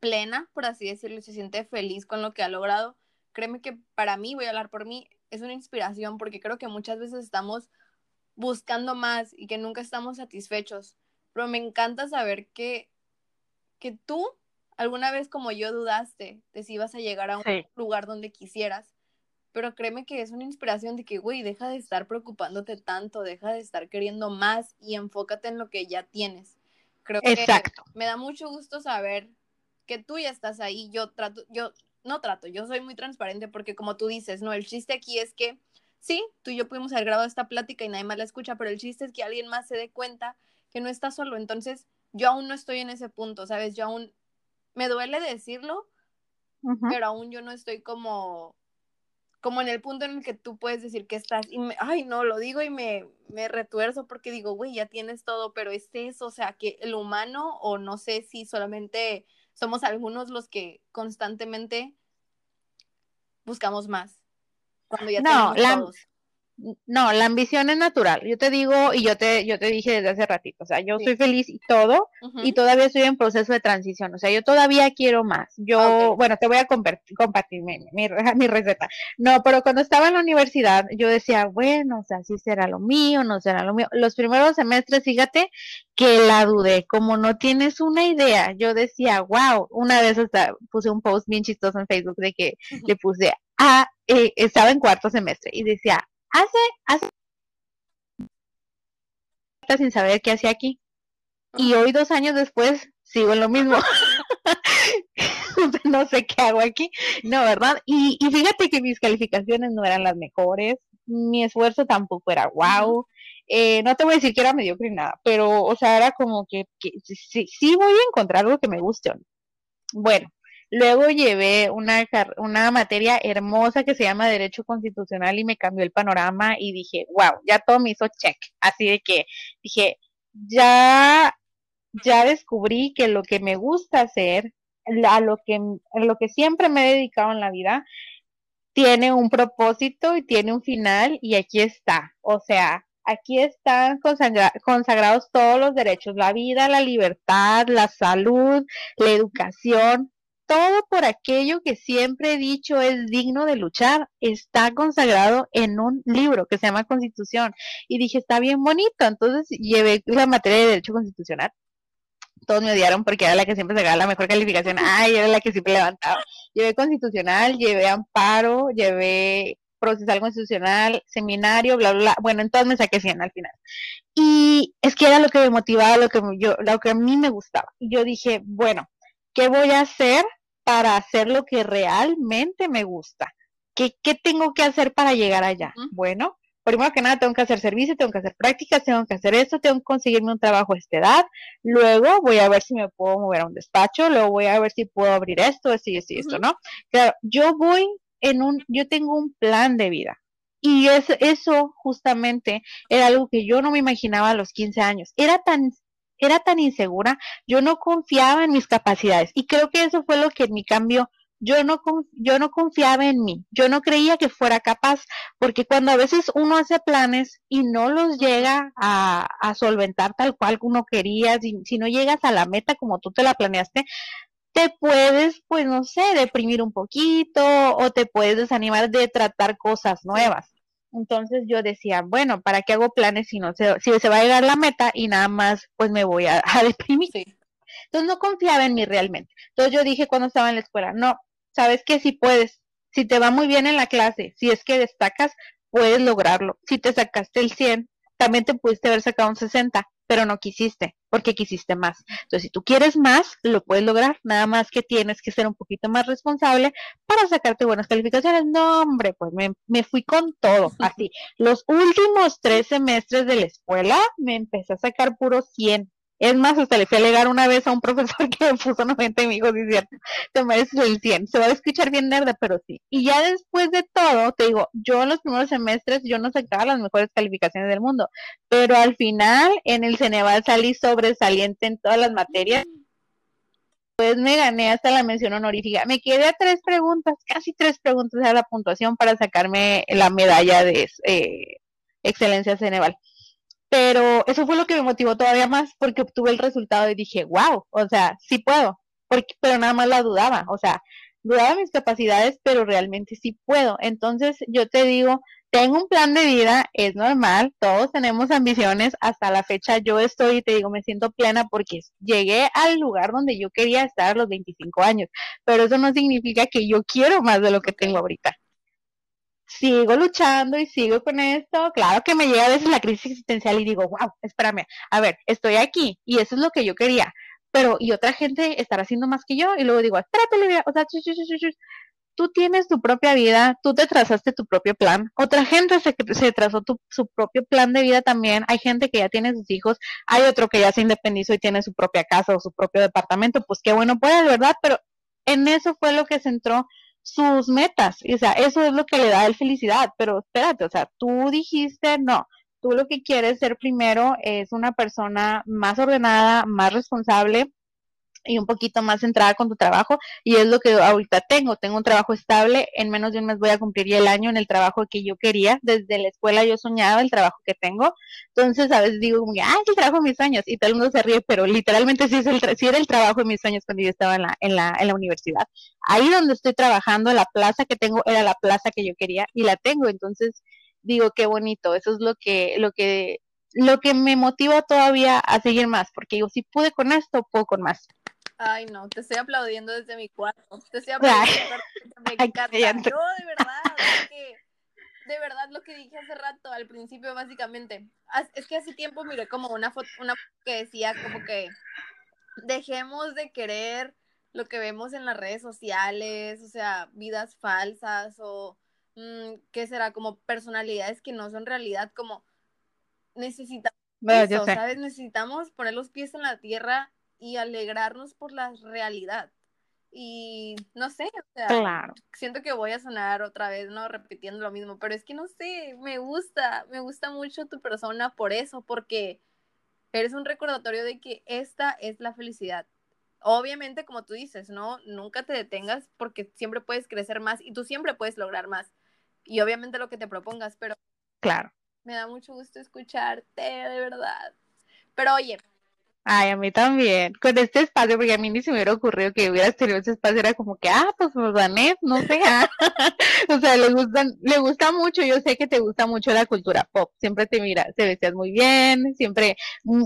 plena, por así decirlo, se siente feliz con lo que ha logrado, créeme que para mí, voy a hablar por mí, es una inspiración porque creo que muchas veces estamos buscando más y que nunca estamos satisfechos. Pero me encanta saber que, que tú alguna vez como yo dudaste de si ibas a llegar a un lugar donde quisieras. Pero créeme que es una inspiración de que, güey, deja de estar preocupándote tanto, deja de estar queriendo más y enfócate en lo que ya tienes. Creo Exacto. que me da mucho gusto saber que tú ya estás ahí, yo trato, yo no trato, yo soy muy transparente porque como tú dices, no, el chiste aquí es que sí, tú y yo pudimos haber grabado esta plática y nadie más la escucha, pero el chiste es que alguien más se dé cuenta que no está solo, entonces yo aún no estoy en ese punto, ¿sabes? Yo aún me duele decirlo, pero aún yo no estoy como como en el punto en el que tú puedes decir que estás, y me, ay, no, lo digo y me, me retuerzo porque digo, güey, ya tienes todo, pero es eso, o sea, que el humano, o no sé si solamente somos algunos los que constantemente buscamos más. Cuando ya no, tenemos no, la ambición es natural. Yo te digo, y yo te, yo te dije desde hace ratito, o sea, yo soy feliz y todo, y todavía estoy en proceso de transición, o sea, yo todavía quiero más. Yo, bueno, te voy a compartir, compartir mi, (laughs) mi, receta. No, pero cuando estaba en la universidad, yo decía, bueno, o sea, sí será lo mío, no será lo mío. Los primeros semestres, fíjate que la dudé, como no tienes una idea, yo decía, wow, una vez hasta puse un post bien chistoso en Facebook de que le puse, ah, eh, estaba en cuarto semestre y decía, hace, hace sin saber qué hacía aquí. Y hoy, dos años después, sigo en lo mismo. (laughs) no sé qué hago aquí. No, ¿verdad? Y, y, fíjate que mis calificaciones no eran las mejores. Mi esfuerzo tampoco era wow. Eh, no te voy a decir que era mediocre nada, pero, o sea, era como que, que sí, sí voy a encontrar algo que me guste. Bueno, Luego llevé una, una materia hermosa que se llama Derecho Constitucional y me cambió el panorama y dije, wow, ya todo me hizo check. Así de que dije, ya, ya descubrí que lo que me gusta hacer, a lo que, a lo que siempre me he dedicado en la vida, tiene un propósito y tiene un final y aquí está. O sea, aquí están consagrados todos los derechos, la vida, la libertad, la salud, la educación, todo por aquello que siempre he dicho es digno de luchar, está consagrado en un libro que se llama Constitución. Y dije, está bien bonito. Entonces llevé la materia de Derecho Constitucional. Todos me odiaron porque era la que siempre sacaba la mejor calificación. Ay, era la que siempre levantaba. llevé constitucional, llevé amparo, llevé procesal constitucional, seminario, bla, bla, bla. Bueno, entonces me saqué 100 al final. Y es que era lo que me motivaba, lo que, yo, lo que a mí me gustaba. Y yo dije, bueno, ¿qué voy a hacer para hacer lo que realmente me gusta? ¿Qué, qué tengo que hacer para llegar allá? Bueno, primero que nada tengo que hacer servicio, tengo que hacer prácticas, tengo que hacer esto, tengo que conseguirme un trabajo a esta edad, luego voy a ver si me puedo mover a un despacho, luego voy a ver si puedo abrir esto, esto y esto, esto, ¿no? Claro, yo voy en un, yo tengo un plan de vida. Y es, eso justamente era algo que yo no me imaginaba a los 15 años. Era tan, era tan insegura, yo no confiaba en mis capacidades. Y creo que eso fue lo que en mi cambio yo no, yo no confiaba en mí, yo no creía que fuera capaz, porque cuando a veces uno hace planes y no los llega a, a solventar tal cual uno quería, si, si, no llegas a la meta como tú te la planeaste, te puedes, pues no sé, deprimir un poquito o te puedes desanimar de tratar cosas nuevas. Entonces yo decía, bueno, ¿para qué hago planes si no se, si se va a llegar la meta y nada más pues me voy a, (laughs) a deprimir? Entonces no confiaba en mí realmente. Entonces yo dije cuando estaba en la escuela, no, sabes que si puedes, si te va muy bien en la clase, si es que destacas, puedes lograrlo. Si te sacaste el 100, también te pudiste haber sacado un 60, pero no quisiste, porque quisiste más. Entonces, si tú quieres más, lo puedes lograr, nada más que tienes que ser un poquito más responsable para sacarte buenas calificaciones. No, hombre, pues me, me fui con todo, (laughs) así. Los últimos tres semestres de la escuela me empecé a sacar puro 100 es más, hasta le fui a alegar una vez a un profesor (laughs) que me puso 90 y me dijo, sí, cierto, te mereces el 100. Se va a escuchar bien nerda, pero sí. Y ya después de todo, te digo, yo en los primeros semestres yo no sacaba las mejores calificaciones del mundo, pero al final en el Ceneval salí sobresaliente en todas las materias. Pues me gané hasta la mención honorífica. Me quedé a tres preguntas, casi tres preguntas de la puntuación para sacarme la medalla de eh, excelencia Ceneval pero eso fue lo que me motivó todavía más porque obtuve el resultado y dije, wow, o sea, sí puedo, porque, pero nada más la dudaba, o sea, dudaba mis capacidades, pero realmente sí puedo. Entonces yo te digo, tengo un plan de vida, es normal, todos tenemos ambiciones, hasta la fecha yo estoy, te digo, me siento plena porque llegué al lugar donde yo quería estar a los 25 años, pero eso no significa que yo quiero más de lo que tengo ahorita sigo luchando y sigo con esto. Claro que me llega a veces la crisis existencial y digo, wow, espérame, a ver, estoy aquí y eso es lo que yo quería, pero y otra gente estará haciendo más que yo y luego digo, espérate, o sea, tú tienes tu propia vida, tú te trazaste tu propio plan, otra gente se, se trazó su propio plan de vida también, hay gente que ya tiene sus hijos, hay otro que ya se independizó y tiene su propia casa o su propio departamento, pues qué bueno puede, ¿verdad? Pero en eso fue lo que centró sus metas. Y, o sea, eso es lo que le da el felicidad. Pero espérate, o sea, tú dijiste no. Tú lo que quieres ser primero es una persona más ordenada, más responsable, y un poquito más centrada con tu trabajo y es lo que ahorita tengo. Tengo un trabajo estable, en menos de un mes voy a cumplir ya el año en el trabajo que yo quería. Desde la escuela yo soñaba el trabajo que tengo. Entonces a veces digo, ah, es el trabajo de mis sueños y todo el mundo se ríe, pero literalmente sí, es el sí era el trabajo de mis sueños cuando yo estaba en la, en, la, en la universidad. Ahí donde estoy trabajando, la plaza que tengo era la plaza que yo quería y la tengo. Entonces digo, qué bonito. Eso es lo que, lo que lo que me motiva todavía a seguir más, porque digo, si pude con esto, puedo con más. Ay, no, te estoy aplaudiendo desde mi cuarto. Te estoy aplaudiendo. Me (laughs) encanta. Yo, de verdad, es que, de verdad, lo que dije hace rato, al principio, básicamente. Es que hace tiempo miré como una foto, una que decía como que dejemos de querer lo que vemos en las redes sociales, o sea, vidas falsas o, mm, ¿qué será? Como personalidades que no son realidad, como necesitamos, ¿sabes? Necesitamos poner los pies en la tierra y alegrarnos por la realidad. Y no sé, o sea, siento que voy a sonar otra vez, ¿no? Repitiendo lo mismo, pero es que no sé, me gusta, me gusta mucho tu persona por eso, porque eres un recordatorio de que esta es la felicidad. Obviamente, como tú dices, ¿no? Nunca te detengas porque siempre puedes crecer más y tú siempre puedes lograr más. Y obviamente lo que te propongas, pero... Claro. Me da mucho gusto escucharte, de verdad. Pero oye, Ay, a mí también. Con este espacio, porque a mí ni se me hubiera ocurrido que hubieras tenido ese espacio, era como que, ah, pues Danet, no sé, (laughs) ah. (laughs) o sea, le gustan, le gusta mucho, yo sé que te gusta mucho la cultura pop, siempre te mira, te vestías muy bien, siempre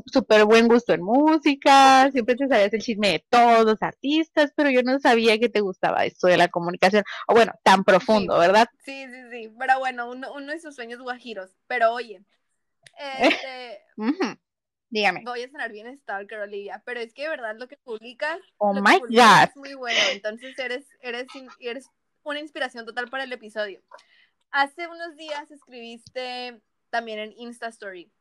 súper buen gusto en música, siempre te sabías el chisme de todos los artistas, pero yo no sabía que te gustaba esto de la comunicación, o bueno, tan profundo, ¿verdad? Sí, sí, sí, pero bueno, uno, uno de sus sueños guajiros, pero oye, (laughs) este... Dígame. Voy a sonar bien Stalker, Olivia, pero es que de verdad lo que publicas, oh my God. es muy bueno. Entonces eres, eres, eres una inspiración total para el episodio. Hace unos días escribiste también en Insta Story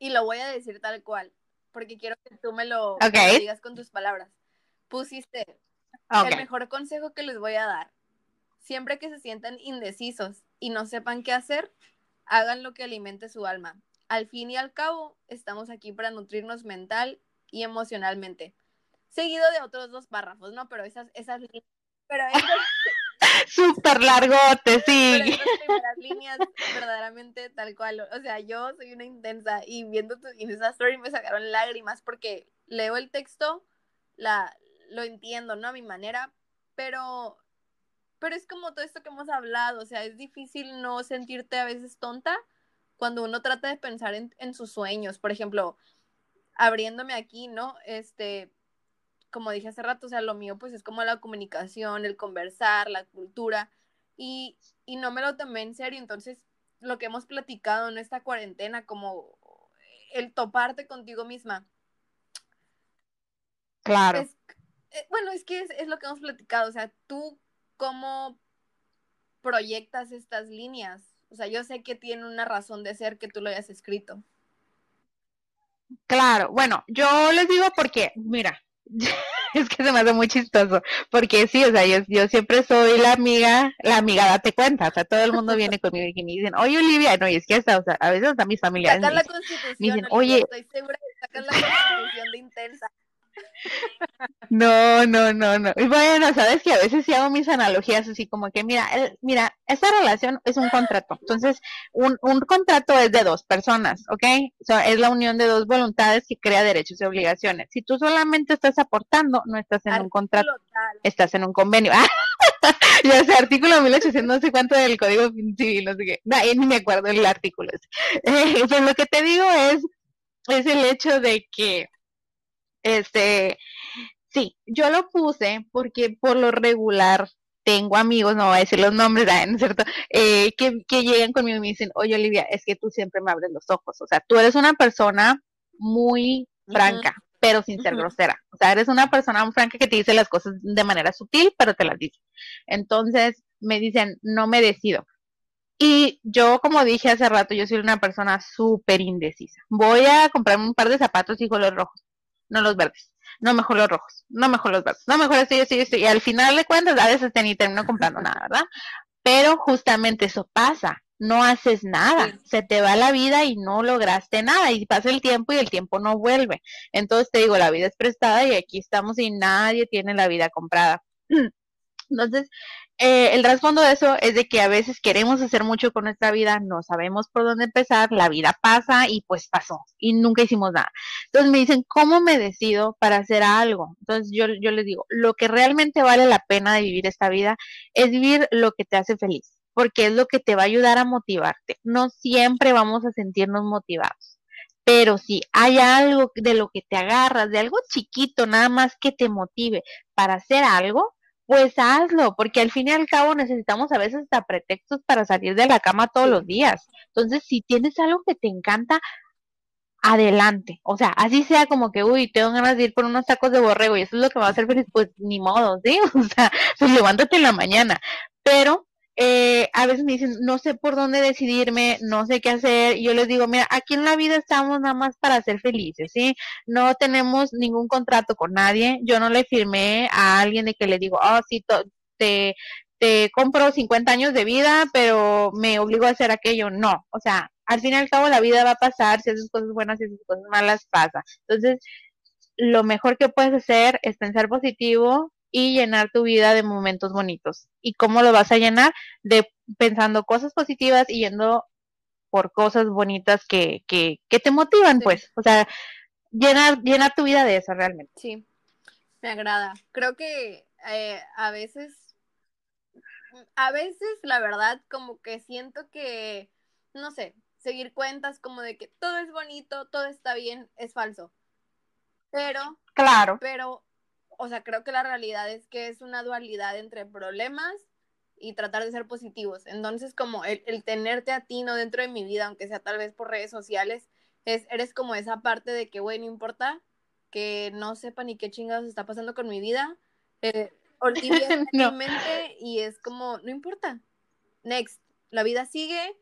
y lo voy a decir tal cual, porque quiero que tú me lo, digas con tus palabras. Pusiste el mejor consejo que les voy a dar. Siempre que se sientan indecisos y no sepan qué hacer, hagan lo que alimente su alma al fin y al cabo, estamos aquí para nutrirnos mental y emocionalmente. Seguido de otros dos párrafos, ¿no? Pero esas, esas líneas. Pero esas, (laughs) Súper largote, sí. (laughs) Pero esas primeras líneas, verdaderamente tal cual. O sea, yo soy una intensa y viendo tu esa story me sacaron lágrimas porque leo el texto, la, lo entiendo, ¿no? A mi manera, pero, pero es como todo esto que hemos hablado, o sea, es difícil no sentirte a veces tonta cuando uno trata de pensar en, sus sueños, por ejemplo, abriéndome aquí, ¿no? Este, como dije hace rato, o sea, lo mío pues es como la comunicación, el conversar, la cultura, y, y no me lo tomé en serio, entonces lo que hemos platicado en esta cuarentena, como el toparte contigo misma. Claro. Eh, bueno, es que es, es, lo que hemos platicado, o sea, tú cómo proyectas estas líneas, o sea, yo sé que tiene una razón de ser que tú lo hayas escrito. Claro, bueno, yo les digo porque, mira, (laughs) es que se me hace muy chistoso, porque sí, o sea, yo, siempre soy la amiga, la amiga date cuenta, o sea, todo el mundo viene conmigo y me dicen, oye Olivia, no, y es que hasta, o sea, a veces hasta mis familiares me dicen, me dicen, oye, estoy segura de sacar la constitución de intensa. No, no, no, no. Y bueno, sabes que a veces sí hago mis analogías así como que, mira, el, mira, esta relación es un contrato. Entonces, un, un contrato es de dos personas, ¿ok? O es la unión de dos voluntades que crea derechos y obligaciones. Si tú solamente estás aportando, no estás en un contrato, estás en un convenio. (laughs) ya sé, artículo 1800, no sé cuánto del Código Civil, no sé qué. No, ni me acuerdo el artículo. (laughs) Eh, pues lo que te digo es, es el hecho de que este, sí, yo lo puse porque por lo regular tengo amigos, no voy a decir los nombres, (laughs) ¿no es cierto? Eh, que, que llegan conmigo y me dicen, oye Olivia, es que tú siempre me abres los ojos, o sea, tú eres una persona muy franca, pero sin ser grosera, o sea, eres una persona muy franca que te dice las cosas de manera sutil, pero te las dice. Entonces me dicen, no me decido. Y yo, como dije hace rato, yo soy una persona súper indecisa. Voy a comprarme un par de zapatos y color rojos no los verdes, no mejor los rojos, no mejor los verdes, no mejor esto y esto y esto. Y al final de cuentas, a veces ni termino comprando nada, ¿verdad? Pero justamente eso pasa, no haces nada, se te va la vida y no lograste nada y pasa el tiempo y el tiempo no vuelve. Entonces te digo, la vida es prestada y aquí estamos y nadie tiene la vida comprada. (clears throat) Entonces, eh, el trasfondo de eso es de que a veces queremos hacer mucho con nuestra vida, no sabemos por dónde empezar, la vida pasa y pues pasó y nunca hicimos nada. Entonces me dicen, ¿cómo me decido para hacer algo? Entonces yo, yo les digo, lo que realmente vale la pena de vivir esta vida es vivir lo que te hace feliz, porque es lo que te va a ayudar a motivarte. No siempre vamos a sentirnos motivados. Pero si hay algo de lo que te agarras, de algo chiquito, nada más que te motive para hacer algo, pues hazlo, porque al fin y al cabo necesitamos a veces hasta pretextos para salir de la cama todos los días. Entonces, si tienes algo que te encanta, adelante. O sea, así sea como que, uy, tengo ganas de ir por unos tacos de borrego y eso es lo que me va a hacer feliz, pues ni modo, ¿sí? (laughs) O sea, pues levántate en la mañana. Pero eh, a veces me dicen, no sé por dónde decidirme, no sé qué hacer, y yo les digo, mira, aquí en la vida estamos nada más para ser felices, ¿sí? No tenemos ningún contrato con nadie, yo no le firmé a alguien de que le digo, oh, sí, te, te compro 50 años de vida, pero me obligo a hacer aquello, no, o sea, al fin y al cabo la vida va a pasar, si haces cosas buenas, si haces cosas malas, pasa. Entonces, lo mejor que puedes hacer es pensar positivo, y llenar tu vida de momentos bonitos. ¿Y cómo lo vas a llenar? De pensando cosas positivas y yendo por cosas bonitas que, que, que te motivan, pues. O sea, llenar, llenar tu vida de eso realmente. Sí, me agrada. Creo que eh, a veces, a veces la verdad como que siento que, no sé, seguir cuentas como de que todo es bonito, todo está bien, es falso. Pero, claro. Pero, o sea, creo que la realidad es que es una dualidad entre problemas y tratar de ser positivos. Entonces, como el, el tenerte a ti, no dentro de mi vida, aunque sea tal vez por redes sociales, es, eres como esa parte de que, güey, no importa que no sepa ni qué chingados está pasando con mi vida. Eh, (laughs) mi mente y es como, no importa. Next, la vida sigue.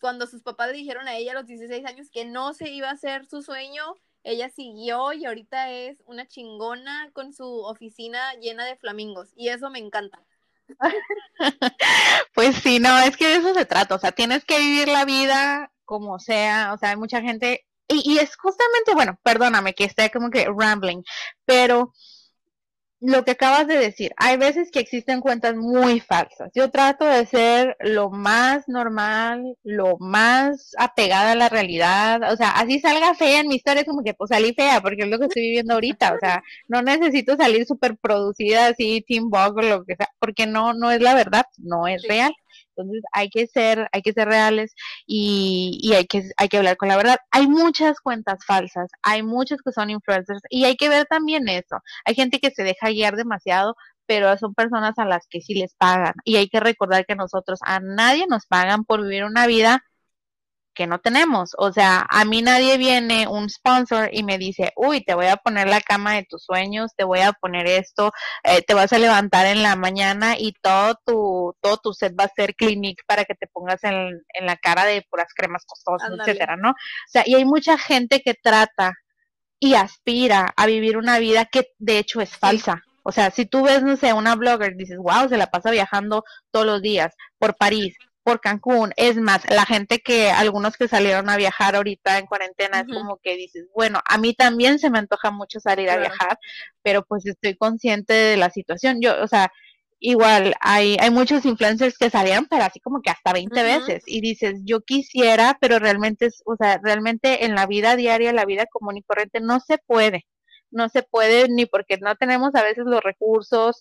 Cuando sus papás le dijeron a ella a los 16 años que no se iba a hacer su sueño, ella siguió y ahorita es una chingona con su oficina llena de flamingos y eso me encanta. (laughs) pues sí, no, es que de eso se trata, o sea, tienes que vivir la vida como sea, o sea, hay mucha gente, y, y es justamente, bueno, perdóname que esté como que rambling, pero lo que acabas de decir, hay veces que existen cuentas muy falsas. Yo trato de ser lo más normal, lo más apegada a la realidad. O sea, así salga fea en mi historia, es como que pues salí fea, porque es lo que estoy viviendo ahorita. O sea, (laughs) no necesito salir súper producida así, Team Bug o lo que sea, porque no, no es la verdad, no es real. Entonces hay que ser, hay que ser reales y, y, hay que, hay que hablar con la verdad. Hay muchas cuentas falsas, hay muchos que son influencers y hay que ver también eso. Hay gente que se deja guiar demasiado, pero son personas a las que sí les pagan. Y hay que recordar que nosotros a nadie nos pagan por vivir una vida que no tenemos. O sea, a mí nadie viene, un sponsor, y me dice, uy, te voy a poner la cama de tus sueños, te voy a poner esto, eh, te vas a levantar en la mañana y todo tu, todo tu set va a ser clinic para que te pongas en, en la cara de puras cremas costosas, etcétera, ¿no? O sea, y hay mucha gente que trata y aspira a vivir una vida que de hecho es falsa. O sea, si tú ves, no sé, una blogger, dices, wow, se la pasa viajando todos los días por París, por Cancún. Es más, la gente que, algunos que salieron a viajar ahorita en cuarentena, es como que dices, bueno, a mí también se me antoja mucho salir a viajar, pero pues estoy consciente de la situación. Yo, o sea, igual hay, hay muchos influencers que salieron, pero así como que hasta 20 veces. Y dices, yo quisiera, pero realmente, es, o sea, realmente en la vida diaria, la vida común y corriente, no se puede no se puede ni porque no tenemos a veces los recursos,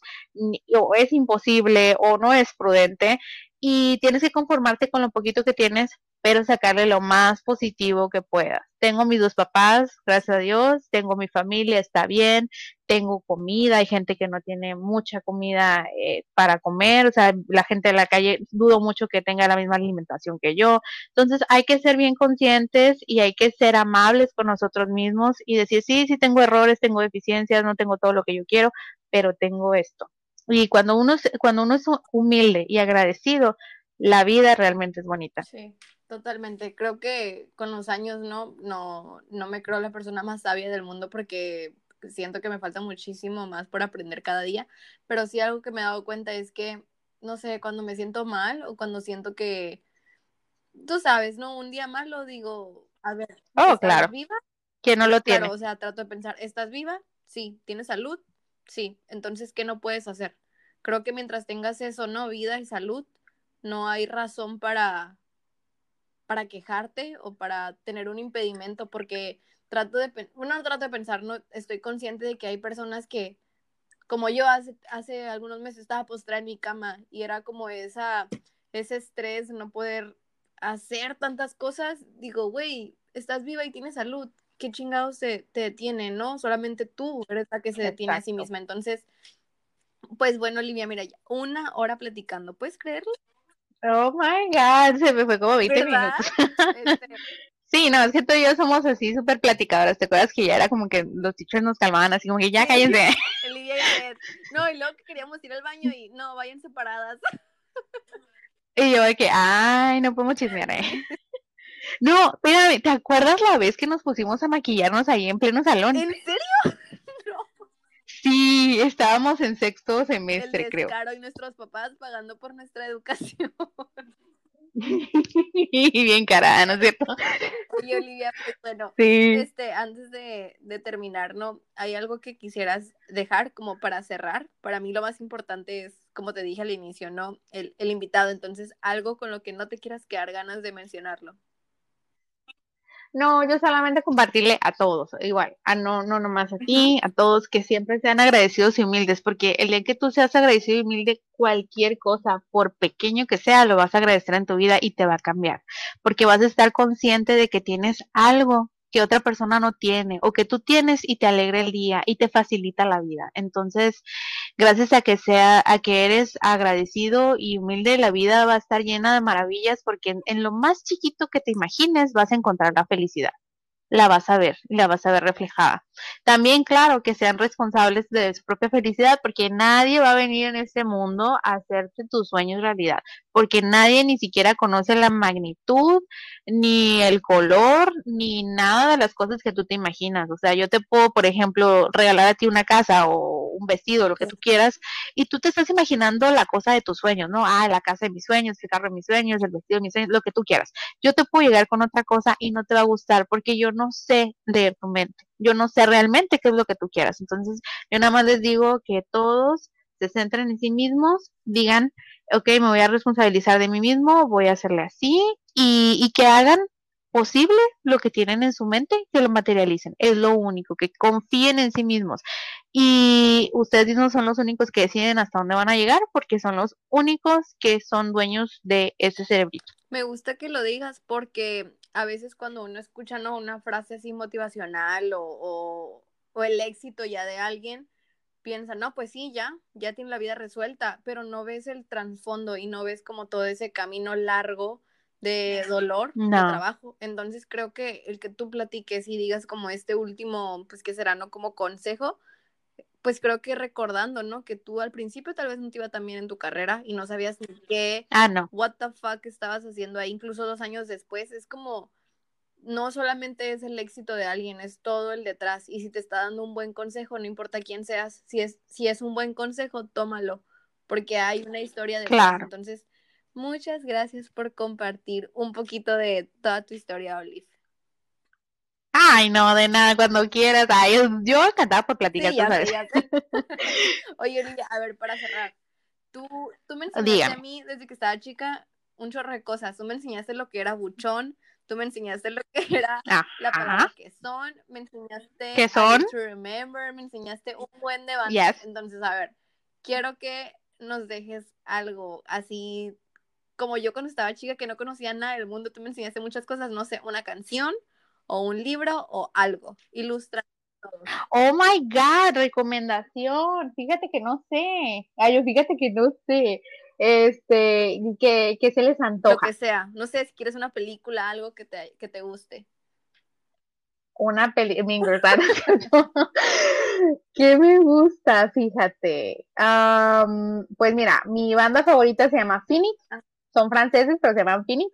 o es imposible o no es prudente y tienes que conformarte con lo poquito que tienes, pero sacarle lo más positivo que puedas. Tengo mis dos papás, gracias a Dios, tengo mi familia, está bien, tengo comida, hay gente que no tiene mucha comida eh, para comer, o sea, la gente de la calle dudo mucho que tenga la misma alimentación que yo. Entonces hay que ser bien conscientes y hay que ser amables con nosotros mismos y decir, sí, sí tengo errores, tengo deficiencias, no tengo todo lo que yo quiero, pero tengo esto. Y cuando uno, cuando uno es humilde y agradecido, la vida realmente es bonita. Sí, totalmente. Creo que con los años no, no, no me creo la persona más sabia del mundo porque siento que me falta muchísimo más por aprender cada día, pero sí algo que me he dado cuenta es que, no sé, cuando me siento mal o cuando siento que, tú sabes, ¿no? Un día más lo digo, a ver, oh, ¿estás claro. viva? Que no lo tiene. Claro, o sea, trato de pensar, ¿estás viva? Sí, ¿tienes salud? Sí, entonces, ¿qué no puedes hacer? Creo que mientras tengas eso, ¿no? Vida y salud, no hay razón para, para quejarte o para tener un impedimento, porque trato de, bueno, trato de pensar, no, estoy consciente de que hay personas que, como yo hace, hace algunos meses estaba postrada en mi cama y era como esa, ese estrés, no poder hacer tantas cosas, digo, güey, estás viva y tienes salud, ¿qué chingados te, te detiene, no? Solamente tú eres la que se detiene a sí misma. Entonces, pues bueno, Olivia, mira, ya una hora platicando, ¿puedes creerlo? Oh my god, se me fue como 20 minutos. (laughs) Este, sí, no, es que tú y yo somos así súper platicadoras. ¿Te acuerdas que ya era como que los teachers nos calmaban así como que ya cállense? Olivia y No, y luego que queríamos ir al baño y no, vayan separadas. Y yo de que, ay, no podemos chismear, eh. (laughs) No, espérame, ¿te acuerdas la vez que nos pusimos a maquillarnos ahí en pleno salón? ¿En serio? (laughs) No. Sí, estábamos en sexto semestre, El creo. y nuestros papás pagando por nuestra educación. y (laughs) bien cara, ¿no es cierto? Y Olivia, pues bueno, este, antes de, de, terminar, ¿no? ¿Hay algo que quisieras dejar como para cerrar? Para mí lo más importante es, como te dije al inicio, ¿no? El, el invitado, entonces, algo con lo que no te quieras quedar ganas de mencionarlo. No, yo solamente compartirle a todos, igual, a no, no nomás a ti, a todos que siempre sean agradecidos y humildes, porque el día que tú seas agradecido y humilde, cualquier cosa, por pequeño que sea, lo vas a agradecer en tu vida y te va a cambiar, porque vas a estar consciente de que tienes algo que otra persona no tiene o que tú tienes y te alegra el día y te facilita la vida. Entonces, gracias a que sea a que eres agradecido y humilde, la vida va a estar llena de maravillas porque en lo más chiquito que te imagines vas a encontrar la felicidad la vas a ver, la vas a ver reflejada. También, claro, que sean responsables de su propia felicidad, porque nadie va a venir en este mundo a hacerte tus sueños realidad, porque nadie ni siquiera conoce la magnitud, ni el color, ni nada de las cosas que tú te imaginas. O sea, yo te puedo, por ejemplo, regalar a ti una casa o un vestido, lo que tú quieras, y tú te estás imaginando la cosa de tus sueños, ¿no? Ah, la casa de mis sueños, el carro de mis sueños, el vestido de mis sueños, lo que tú quieras. Yo te puedo llegar con otra cosa y no te va a gustar porque yo no sé leer tu mente. Yo no sé realmente qué es lo que tú quieras. Entonces, yo nada más les digo que todos se centren en sí mismos, digan, ok, me voy a responsabilizar de mí mismo, voy a hacerle así y, y que hagan posible lo que tienen en su mente, que lo materialicen. Es lo único, que confíen en sí mismos. Y ustedes no son los únicos que deciden hasta dónde van a llegar, porque son los únicos que son dueños de ese cerebrito. Me gusta que lo digas porque a veces cuando uno escucha ¿no? una frase así motivacional o, o el éxito ya de alguien, piensa, no, pues sí, ya, ya tiene la vida resuelta, pero no ves el trasfondo y no ves como todo ese camino largo de dolor, de trabajo. Entonces creo que el que tú platiques y digas como este último, pues que será, ¿no? Como consejo, pues creo que recordando, ¿no? Que tú al principio tal vez no te iba tan bien en tu carrera y no sabías ni qué, ah, no. what the fuck estabas haciendo ahí, incluso dos años después, es como, no solamente es el éxito de alguien, es todo el detrás. Y si te está dando un buen consejo, no importa quién seas, si es, si es un buen consejo, tómalo, porque hay una historia de claro. Entonces, Muchas gracias por compartir un poquito de toda tu historia, Olive. Ay, no, de nada, cuando quieras. Ay, yo encantada por platicar, sí, (laughs) (laughs) Oye, Olivia, a ver, para cerrar. Tú, tú me enseñaste a mí desde que estaba chica un chorro de cosas. Tú me enseñaste lo que era buchón, tú me enseñaste lo que era la palabra que son, me enseñaste ¿Qué son? to remember, me enseñaste un buen debate. Entonces, a ver, quiero que nos dejes algo así como yo cuando estaba chica que no conocía nada del mundo, tú me enseñaste muchas cosas, no sé, una canción o un libro o algo, ilustra. Oh my God, recomendación. Fíjate que no sé. Ay, yo fíjate que no sé. Este, que, que se les antoja. Lo que sea. No sé si quieres una película, algo que te, que te guste. Una película, (laughs) ¿Qué me gusta? Fíjate. pues mira, mi banda favorita se llama Phoenix. Ah son franceses, pero se llaman Phoenix.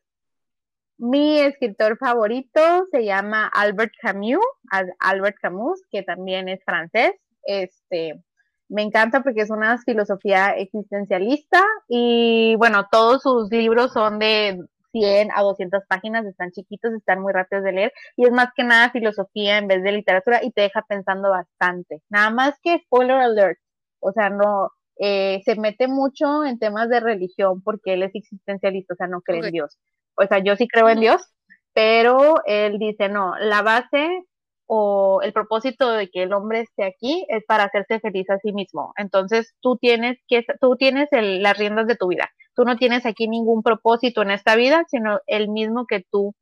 Mi escritor favorito se llama Albert Camus, Albert Camus, que también es francés. Este, me encanta porque es una filosofía existencialista y bueno, todos sus libros son de 100 a 200 páginas, están chiquitos, están muy rápidos de leer y es más que nada filosofía en vez de literatura y te deja pensando bastante. Nada más que spoiler alert, o sea, no, eh, se mete mucho en temas de religión porque él es existencialista, o sea, no cree en Dios. O sea, yo sí creo en Dios, pero él dice, no, la base o el propósito de que el hombre esté aquí es para hacerse feliz a sí mismo. Entonces, tú tienes que tú tienes las riendas de tu vida. Tú no tienes aquí ningún propósito en esta vida, sino el mismo que tú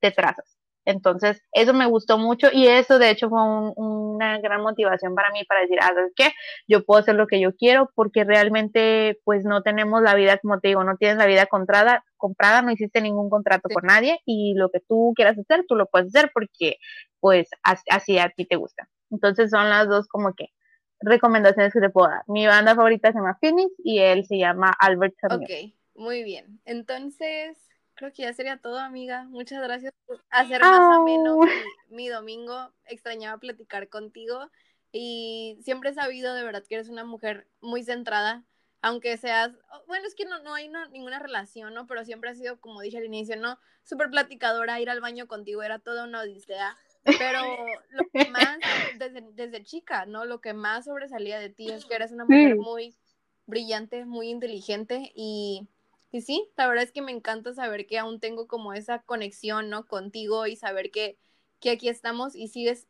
te trazas. Entonces, eso me gustó mucho y eso de hecho fue una gran motivación para mí para decir, ah, ¿sabes qué? Yo puedo hacer lo que yo quiero porque realmente pues no tenemos la vida, como te digo, no tienes la vida comprada, comprada no hiciste ningún contrato con nadie y lo que tú quieras hacer, tú lo puedes hacer porque pues así a ti te gusta. Entonces son las dos como que recomendaciones que te puedo dar. Mi banda favorita se llama Phoenix y él se llama Albert Camus. Ok, muy bien. Entonces, creo que ya sería todo, amiga. Muchas gracias por hacer más ameno mi, domingo. Extrañaba platicar contigo y siempre he sabido de verdad que eres una mujer muy centrada, aunque seas, bueno, es que no, no hay ninguna relación, ¿no? Pero siempre ha sido, como dije al inicio, ¿no? Súper platicadora, ir al baño contigo era toda una odisea. Pero lo que (laughs) más, desde, desde chica, ¿no? Lo que más sobresalía de ti es que eres una mujer muy brillante, muy inteligente y y sí, la verdad es que me encanta saber que aún tengo como esa conexión, ¿no? Contigo y saber que que aquí estamos y sigues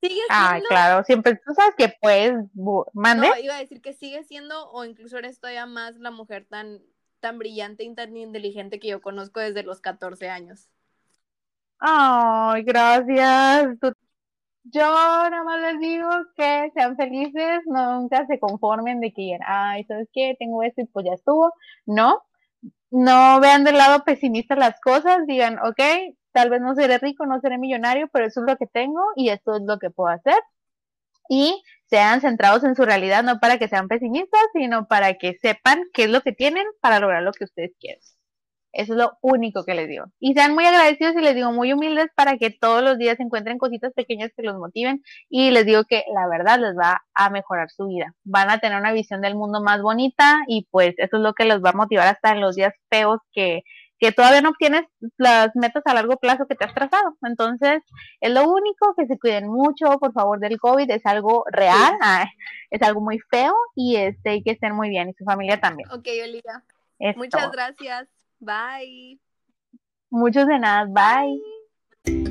sigue siendo... Ah, claro, siempre tú sabes que puedes, mande. No, iba a decir que sigue siendo o incluso eres todavía más la mujer tan tan brillante y tan inteligente que yo conozco desde los 14 años. Ay, gracias. Yo nada más les digo que sean felices, nunca se conformen de que, ay, ¿sabes qué? Tengo esto y pues ya estuvo. No, no vean del lado pesimista las cosas, digan, ok, tal vez no seré rico, no seré millonario, pero eso es lo que tengo y esto es lo que puedo hacer. Y sean centrados en su realidad, no para que sean pesimistas, sino para que sepan qué es lo que tienen para lograr lo que ustedes quieren. Eso es lo único que les digo. Y sean muy agradecidos y les digo muy humildes para que todos los días encuentren cositas pequeñas que los motiven y les digo que la verdad les va a mejorar su vida. Van a tener una visión del mundo más bonita y pues eso es lo que los va a motivar hasta en los días feos que, que todavía no obtienes las metas a largo plazo que te has trazado. Entonces, es lo único, que se cuiden mucho, por favor, del COVID, es algo real, es algo muy feo y este, hay que estén muy bien y su familia también. Ok, Olivia. Muchas gracias. Bye. Muchos de nada. Bye.